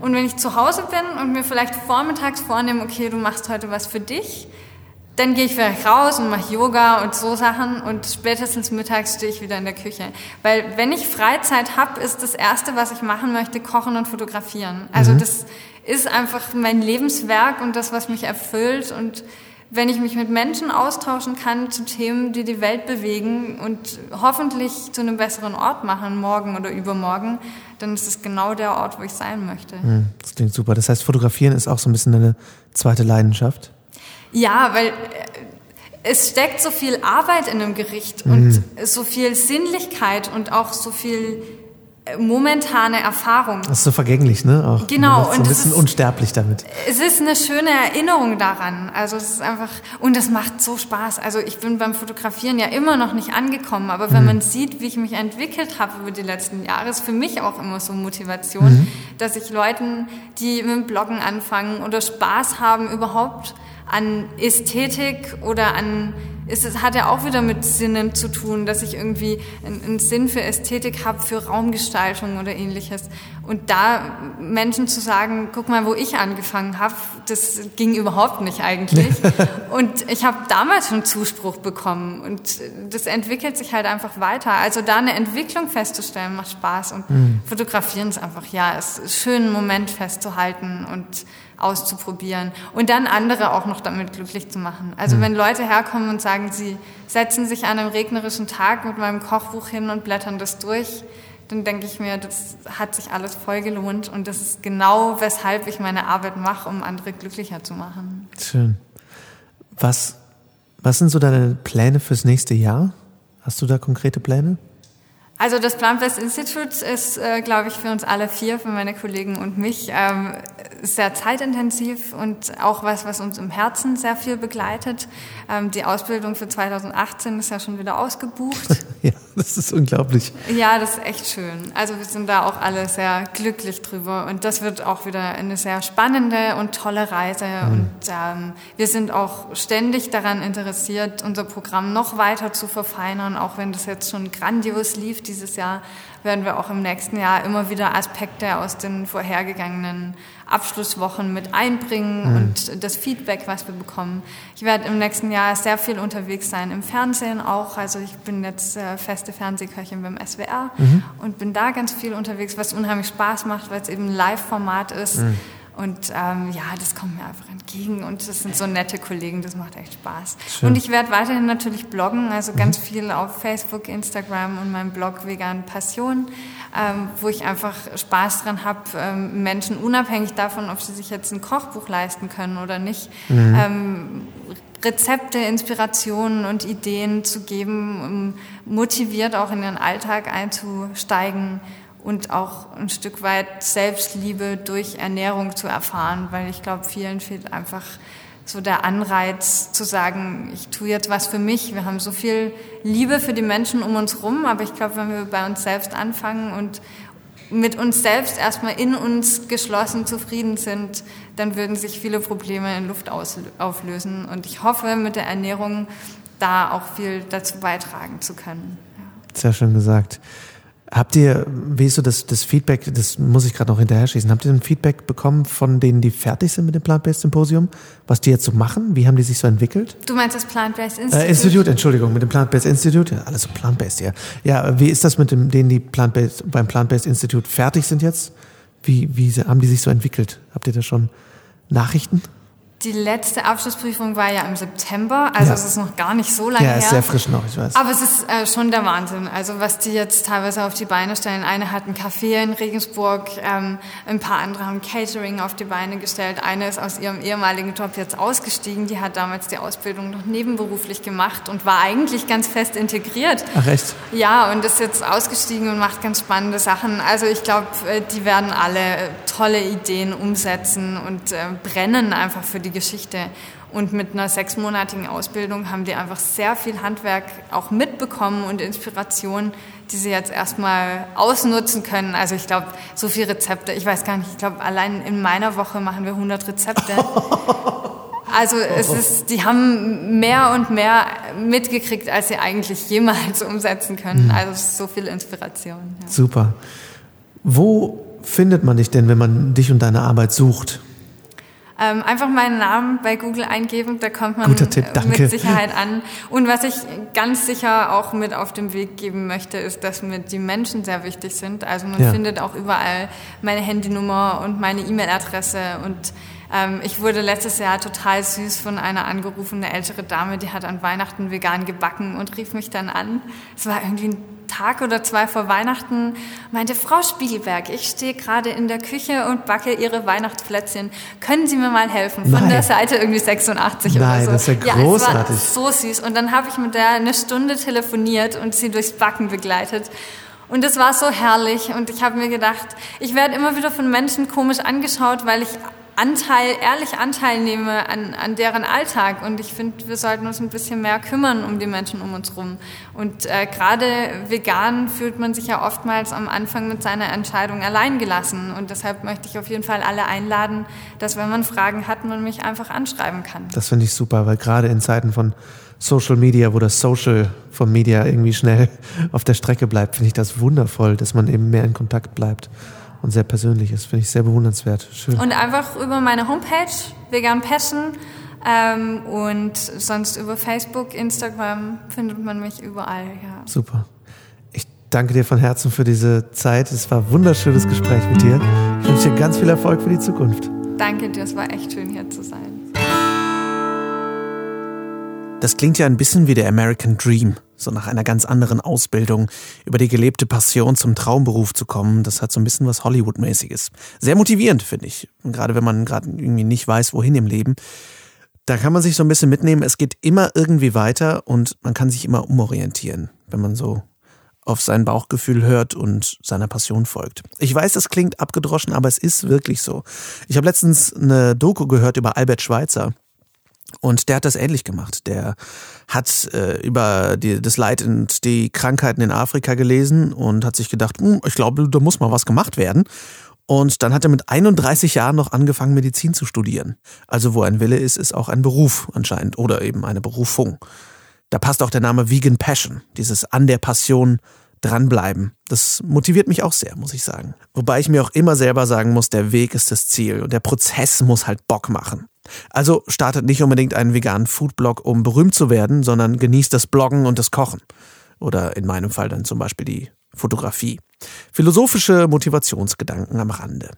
[SPEAKER 2] Und wenn ich zu Hause bin und mir vielleicht vormittags vornehme, okay, du machst heute was für dich, dann gehe ich vielleicht raus und mache Yoga und so Sachen und spätestens mittags stehe ich wieder in der Küche. Weil wenn ich Freizeit habe, ist das Erste, was ich machen möchte, kochen und fotografieren. Also das ist einfach mein Lebenswerk und das, was mich erfüllt und wenn ich mich mit Menschen austauschen kann zu Themen, die die Welt bewegen und hoffentlich zu einem besseren Ort machen, morgen oder übermorgen, dann ist es genau der Ort, wo ich sein möchte.
[SPEAKER 1] Hm, Das klingt super. Das heißt, fotografieren ist auch so ein bisschen deine zweite Leidenschaft.
[SPEAKER 2] Ja, weil äh, es steckt so viel Arbeit in einem Gericht und so viel Sinnlichkeit und auch so viel momentane Erfahrung.
[SPEAKER 1] Das ist so vergänglich, ne? Auch.
[SPEAKER 2] Genau,
[SPEAKER 1] so ein
[SPEAKER 2] und
[SPEAKER 1] bisschen
[SPEAKER 2] ist-
[SPEAKER 1] unsterblich damit.
[SPEAKER 2] Es ist eine schöne Erinnerung daran. Also es ist einfach und es macht so Spaß. Also ich bin beim Fotografieren ja immer noch nicht angekommen, aber wenn man sieht, wie ich mich entwickelt habe über die letzten Jahre, ist für mich auch immer so Motivation, dass ich Leuten, die mit Bloggen anfangen oder Spaß haben, überhaupt an Ästhetik oder an ist es hat ja auch wieder mit Sinnen zu tun, dass ich irgendwie einen, einen Sinn für Ästhetik habe, für Raumgestaltung oder ähnliches. Und da Menschen zu sagen, guck mal, wo ich angefangen habe, das ging überhaupt nicht eigentlich. und ich habe damals schon Zuspruch bekommen und das entwickelt sich halt einfach weiter. Also da eine Entwicklung festzustellen macht Spaß und mhm. fotografieren ist einfach, ja, es ist schön, einen Moment festzuhalten und auszuprobieren und dann andere auch noch damit glücklich zu machen. Also mhm. wenn Leute herkommen und sagen, sie setzen sich an einem regnerischen Tag mit meinem Kochbuch hin und blättern das durch, dann denke ich mir, das hat sich alles voll gelohnt und das ist genau, weshalb ich meine Arbeit mache, um andere glücklicher zu machen.
[SPEAKER 1] Schön. Was, was sind so deine Pläne fürs nächste Jahr? Hast du da konkrete Pläne?
[SPEAKER 2] Also das Plant-Based Institute ist, äh, glaube ich, für uns alle vier, für meine Kollegen und mich, ähm, sehr zeitintensiv und auch was, was uns im Herzen sehr viel begleitet. Ähm, die Ausbildung für 2018 ist ja schon wieder ausgebucht.
[SPEAKER 1] ja, das ist unglaublich.
[SPEAKER 2] Ja, das ist echt schön. Also wir sind da auch alle sehr glücklich drüber und das wird auch wieder eine sehr spannende und tolle Reise mhm. und ähm, wir sind auch ständig daran interessiert, unser Programm noch weiter zu verfeinern, auch wenn das jetzt schon grandios lief dieses Jahr, werden wir auch im nächsten Jahr immer wieder Aspekte aus den vorhergegangenen Abschlusswochen mit einbringen mhm. und das Feedback, was wir bekommen. Ich werde im nächsten Jahr sehr viel unterwegs sein, im Fernsehen auch. Also ich bin jetzt äh, feste Fernsehköchin beim SWR mhm. und bin da ganz viel unterwegs, was unheimlich Spaß macht, weil es eben ein Live-Format ist. Mhm. Und ähm, ja, das kommt mir einfach entgegen und das sind so nette Kollegen, das macht echt Spaß. Schön. Und ich werde weiterhin natürlich bloggen, also ganz mhm. viel auf Facebook, Instagram und meinem Blog Vegan Passion, wo ich einfach Spaß dran habe, ähm, Menschen unabhängig davon, ob sie sich jetzt ein Kochbuch leisten können oder nicht, mhm. ähm, Rezepte, Inspirationen und Ideen zu geben, um motiviert auch in ihren Alltag einzusteigen und auch ein Stück weit Selbstliebe durch Ernährung zu erfahren, weil ich glaube, vielen fehlt einfach so der Anreiz zu sagen, ich tue jetzt was für mich. Wir haben so viel Liebe für die Menschen um uns rum, aber ich glaube, wenn wir bei uns selbst anfangen und mit uns selbst erstmal in uns geschlossen zufrieden sind, dann würden sich viele Probleme in Luft auflösen. Und ich hoffe, mit der Ernährung da auch viel dazu beitragen zu können.
[SPEAKER 1] Ja. Sehr schön gesagt. Habt ihr, wie ist so das, das Feedback, das muss ich gerade noch hinterher schießen, habt ihr ein Feedback bekommen von denen, die fertig sind mit dem Plant-Based Symposium? Was die jetzt so machen? Wie haben die sich so entwickelt?
[SPEAKER 2] Du meinst das Plant-Based
[SPEAKER 1] Institute? Äh, Institute, Entschuldigung, mit dem Plant-Based Institute. Ja, alles so Plant-Based, ja. Ja, wie ist das mit dem, denen, die Plant-Based, beim Plant-Based Institute fertig sind jetzt? Wie, wie haben die sich so entwickelt? Habt ihr da schon Nachrichten?
[SPEAKER 2] Die letzte Abschlussprüfung war ja im September, also ja. es ist noch gar nicht so lange her.
[SPEAKER 1] Ja, ist sehr frisch noch, ich weiß.
[SPEAKER 2] Aber es ist äh, schon der Wahnsinn. Also was die jetzt teilweise auf die Beine stellen. Eine hat ein Café in Regensburg, ähm, ein paar andere haben Catering auf die Beine gestellt. Eine ist aus ihrem ehemaligen Job jetzt ausgestiegen. Die hat damals die Ausbildung noch nebenberuflich gemacht und war eigentlich ganz fest integriert.
[SPEAKER 1] Ach echt?
[SPEAKER 2] Ja, und ist jetzt ausgestiegen und macht ganz spannende Sachen. Also ich glaube, äh, die werden alle tolle Ideen umsetzen und äh, brennen einfach für die die Geschichte. Und mit einer sechsmonatigen Ausbildung haben die einfach sehr viel Handwerk auch mitbekommen und Inspiration, die sie jetzt erstmal ausnutzen können. Also ich glaube, so viele Rezepte, ich weiß gar nicht, ich glaube, allein in meiner Woche machen wir 100 Rezepte. Also es ist, die haben mehr und mehr mitgekriegt, als sie eigentlich jemals umsetzen können. Mhm. Also so viel Inspiration.
[SPEAKER 1] Ja. Super. Wo findet man dich denn, wenn man dich und deine Arbeit sucht?
[SPEAKER 2] Ähm, einfach meinen Namen bei Google eingeben, da kommt man Tipp, mit Sicherheit an. Und was ich ganz sicher auch mit auf den Weg geben möchte, ist, dass mir die Menschen sehr wichtig sind. Also man ja. findet auch überall meine Handynummer und meine E-Mail-Adresse und ähm, ich wurde letztes Jahr total süß von einer angerufene ältere Dame, die hat an Weihnachten vegan gebacken und rief mich dann an. Es war irgendwie ein Tag oder zwei vor Weihnachten, meinte Frau Spiegelberg, ich stehe gerade in der Küche und backe Ihre Weihnachtsplätzchen. Können Sie mir mal helfen? Von Nein. der Seite irgendwie 86
[SPEAKER 1] Nein,
[SPEAKER 2] oder so.
[SPEAKER 1] das ist ja großartig.
[SPEAKER 2] Ja, es war so süß. Und dann habe ich mit der eine Stunde telefoniert und sie durchs Backen begleitet. Und es war so herrlich. Und ich habe mir gedacht, ich werde immer wieder von Menschen komisch angeschaut, weil ich Anteil, ehrlich Anteil nehme an, an deren Alltag. Und ich finde, wir sollten uns ein bisschen mehr kümmern um die Menschen um uns rum. Und äh, gerade vegan fühlt man sich ja oftmals am Anfang mit seiner Entscheidung allein gelassen. Und deshalb möchte ich auf jeden Fall alle einladen, dass wenn man Fragen hat, man mich einfach anschreiben kann.
[SPEAKER 1] Das finde ich super, weil gerade in Zeiten von Social Media, wo das Social von Media irgendwie schnell auf der Strecke bleibt, finde ich das wundervoll, dass man eben mehr in Kontakt bleibt und sehr persönlich ist. Finde ich sehr bewundernswert. Schön.
[SPEAKER 2] Und einfach über meine Homepage, Vegan Passion, ähm, und sonst über Facebook, Instagram findet man mich überall. Ja.
[SPEAKER 1] Super. Ich danke dir von Herzen für diese Zeit. Es war ein wunderschönes Gespräch mit dir. Ich wünsche dir ganz viel Erfolg für die Zukunft.
[SPEAKER 2] Danke dir, es war echt schön hier zu sein.
[SPEAKER 1] Das klingt ja ein bisschen wie der American Dream so nach einer ganz anderen Ausbildung über die gelebte Passion zum Traumberuf zu kommen, das hat so ein bisschen was Hollywood-mäßiges. Sehr motivierend, finde ich. Gerade wenn man gerade irgendwie nicht weiß, wohin im Leben. Da kann man sich so ein bisschen mitnehmen, es geht immer irgendwie weiter und man kann sich immer umorientieren, wenn man so auf sein Bauchgefühl hört und seiner Passion folgt. Ich weiß, das klingt abgedroschen, aber es ist wirklich so. Ich habe letztens eine Doku gehört über Albert Schweitzer. Und der hat das ähnlich gemacht. Der hat äh, über die, das Leid und die Krankheiten in Afrika gelesen und hat sich gedacht, hm, ich glaube, da muss mal was gemacht werden. Und dann hat er mit 31 Jahren noch angefangen, Medizin zu studieren. Also wo ein Wille ist, ist auch ein Beruf anscheinend oder eben eine Berufung. Da passt auch der Name Vegan Passion, dieses an der Passion dranbleiben. Das motiviert mich auch sehr, muss ich sagen. Wobei ich mir auch immer selber sagen muss, der Weg ist das Ziel und der Prozess muss halt Bock machen. Also startet nicht unbedingt einen veganen Foodblog, um berühmt zu werden, sondern genießt das Bloggen und das Kochen. Oder in meinem Fall dann zum Beispiel die Fotografie. Philosophische Motivationsgedanken am Rande.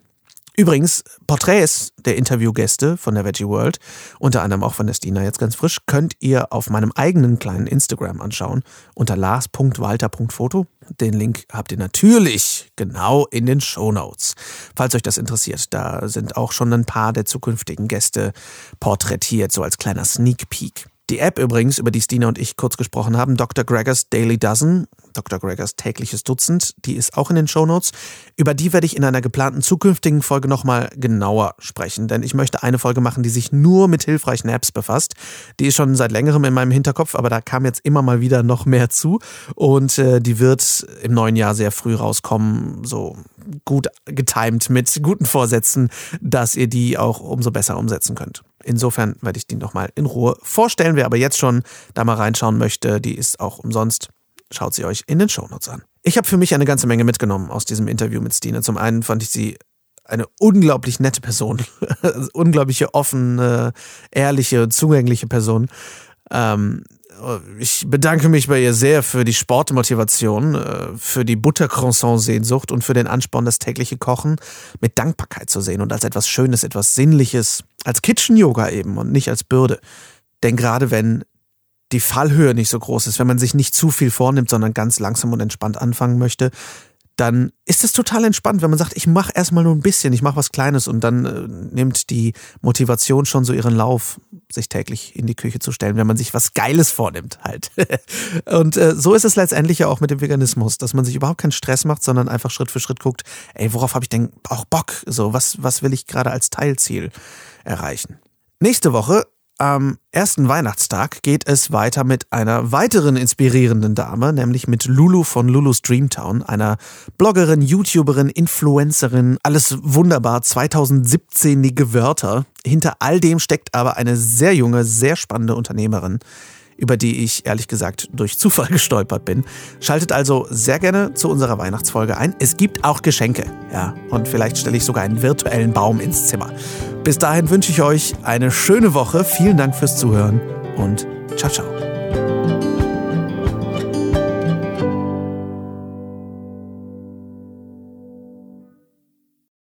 [SPEAKER 1] Übrigens, Porträts der Interviewgäste von der Veggie World, unter anderem auch von der Stina jetzt ganz frisch, könnt ihr auf meinem eigenen kleinen Instagram anschauen, unter lars.walter.foto. Den Link habt ihr natürlich genau in den Show Notes, falls euch das interessiert. Da sind auch schon ein paar der zukünftigen Gäste porträtiert, so als kleiner Sneak Peek. Die App übrigens, über die Stina und ich kurz gesprochen haben, Dr. Gregors Daily Dozen, Dr. Gregors tägliches Dutzend, die ist auch in den Shownotes. Über die werde ich in einer geplanten zukünftigen Folge nochmal genauer sprechen, denn ich möchte eine Folge machen, die sich nur mit hilfreichen Apps befasst. Die ist schon seit längerem in meinem Hinterkopf, aber da kam jetzt immer mal wieder noch mehr zu und äh, die wird im neuen Jahr sehr früh rauskommen, so gut getimed mit guten Vorsätzen, dass ihr die auch umso besser umsetzen könnt. Insofern werde ich die nochmal in Ruhe vorstellen. Wer aber jetzt schon da mal reinschauen möchte, die ist auch umsonst. Schaut sie euch in den Shownotes an. Ich habe für mich eine ganze Menge mitgenommen aus diesem Interview mit Stine. Zum einen fand ich sie eine unglaublich nette Person, unglaubliche offene, ehrliche, zugängliche Person. Ähm, ich bedanke mich bei ihr sehr für die Sportmotivation, äh, für die Buttercroissant-Sehnsucht und für den Ansporn, das tägliche Kochen mit Dankbarkeit zu sehen und als etwas Schönes, etwas Sinnliches, als Kitchen-Yoga eben und nicht als Bürde. Denn gerade wenn die Fallhöhe nicht so groß ist, wenn man sich nicht zu viel vornimmt, sondern ganz langsam und entspannt anfangen möchte, dann ist es total entspannt, wenn man sagt, ich mache erstmal nur ein bisschen, ich mache was Kleines und dann äh, nimmt die Motivation schon so ihren Lauf, sich täglich in die Küche zu stellen, wenn man sich was Geiles vornimmt halt. und äh, so ist es letztendlich ja auch mit dem Veganismus, dass man sich überhaupt keinen Stress macht, sondern einfach Schritt für Schritt guckt, ey, worauf habe ich denn auch Bock? So, was, was will ich gerade als Teilziel erreichen? Nächste Woche am ersten Weihnachtstag geht es weiter mit einer weiteren inspirierenden Dame, nämlich mit Lulu von Lulu's Dreamtown, einer Bloggerin, YouTuberin, Influencerin, alles wunderbar, 2017-ige Wörter. Hinter all dem steckt aber eine sehr junge, sehr spannende Unternehmerin, über die ich ehrlich gesagt durch Zufall gestolpert bin. Schaltet also sehr gerne zu unserer Weihnachtsfolge ein. Es gibt auch Geschenke, ja, und vielleicht stelle ich sogar einen virtuellen Baum ins Zimmer. Bis dahin wünsche ich euch eine schöne Woche. Vielen Dank fürs Zuhören und ciao, ciao.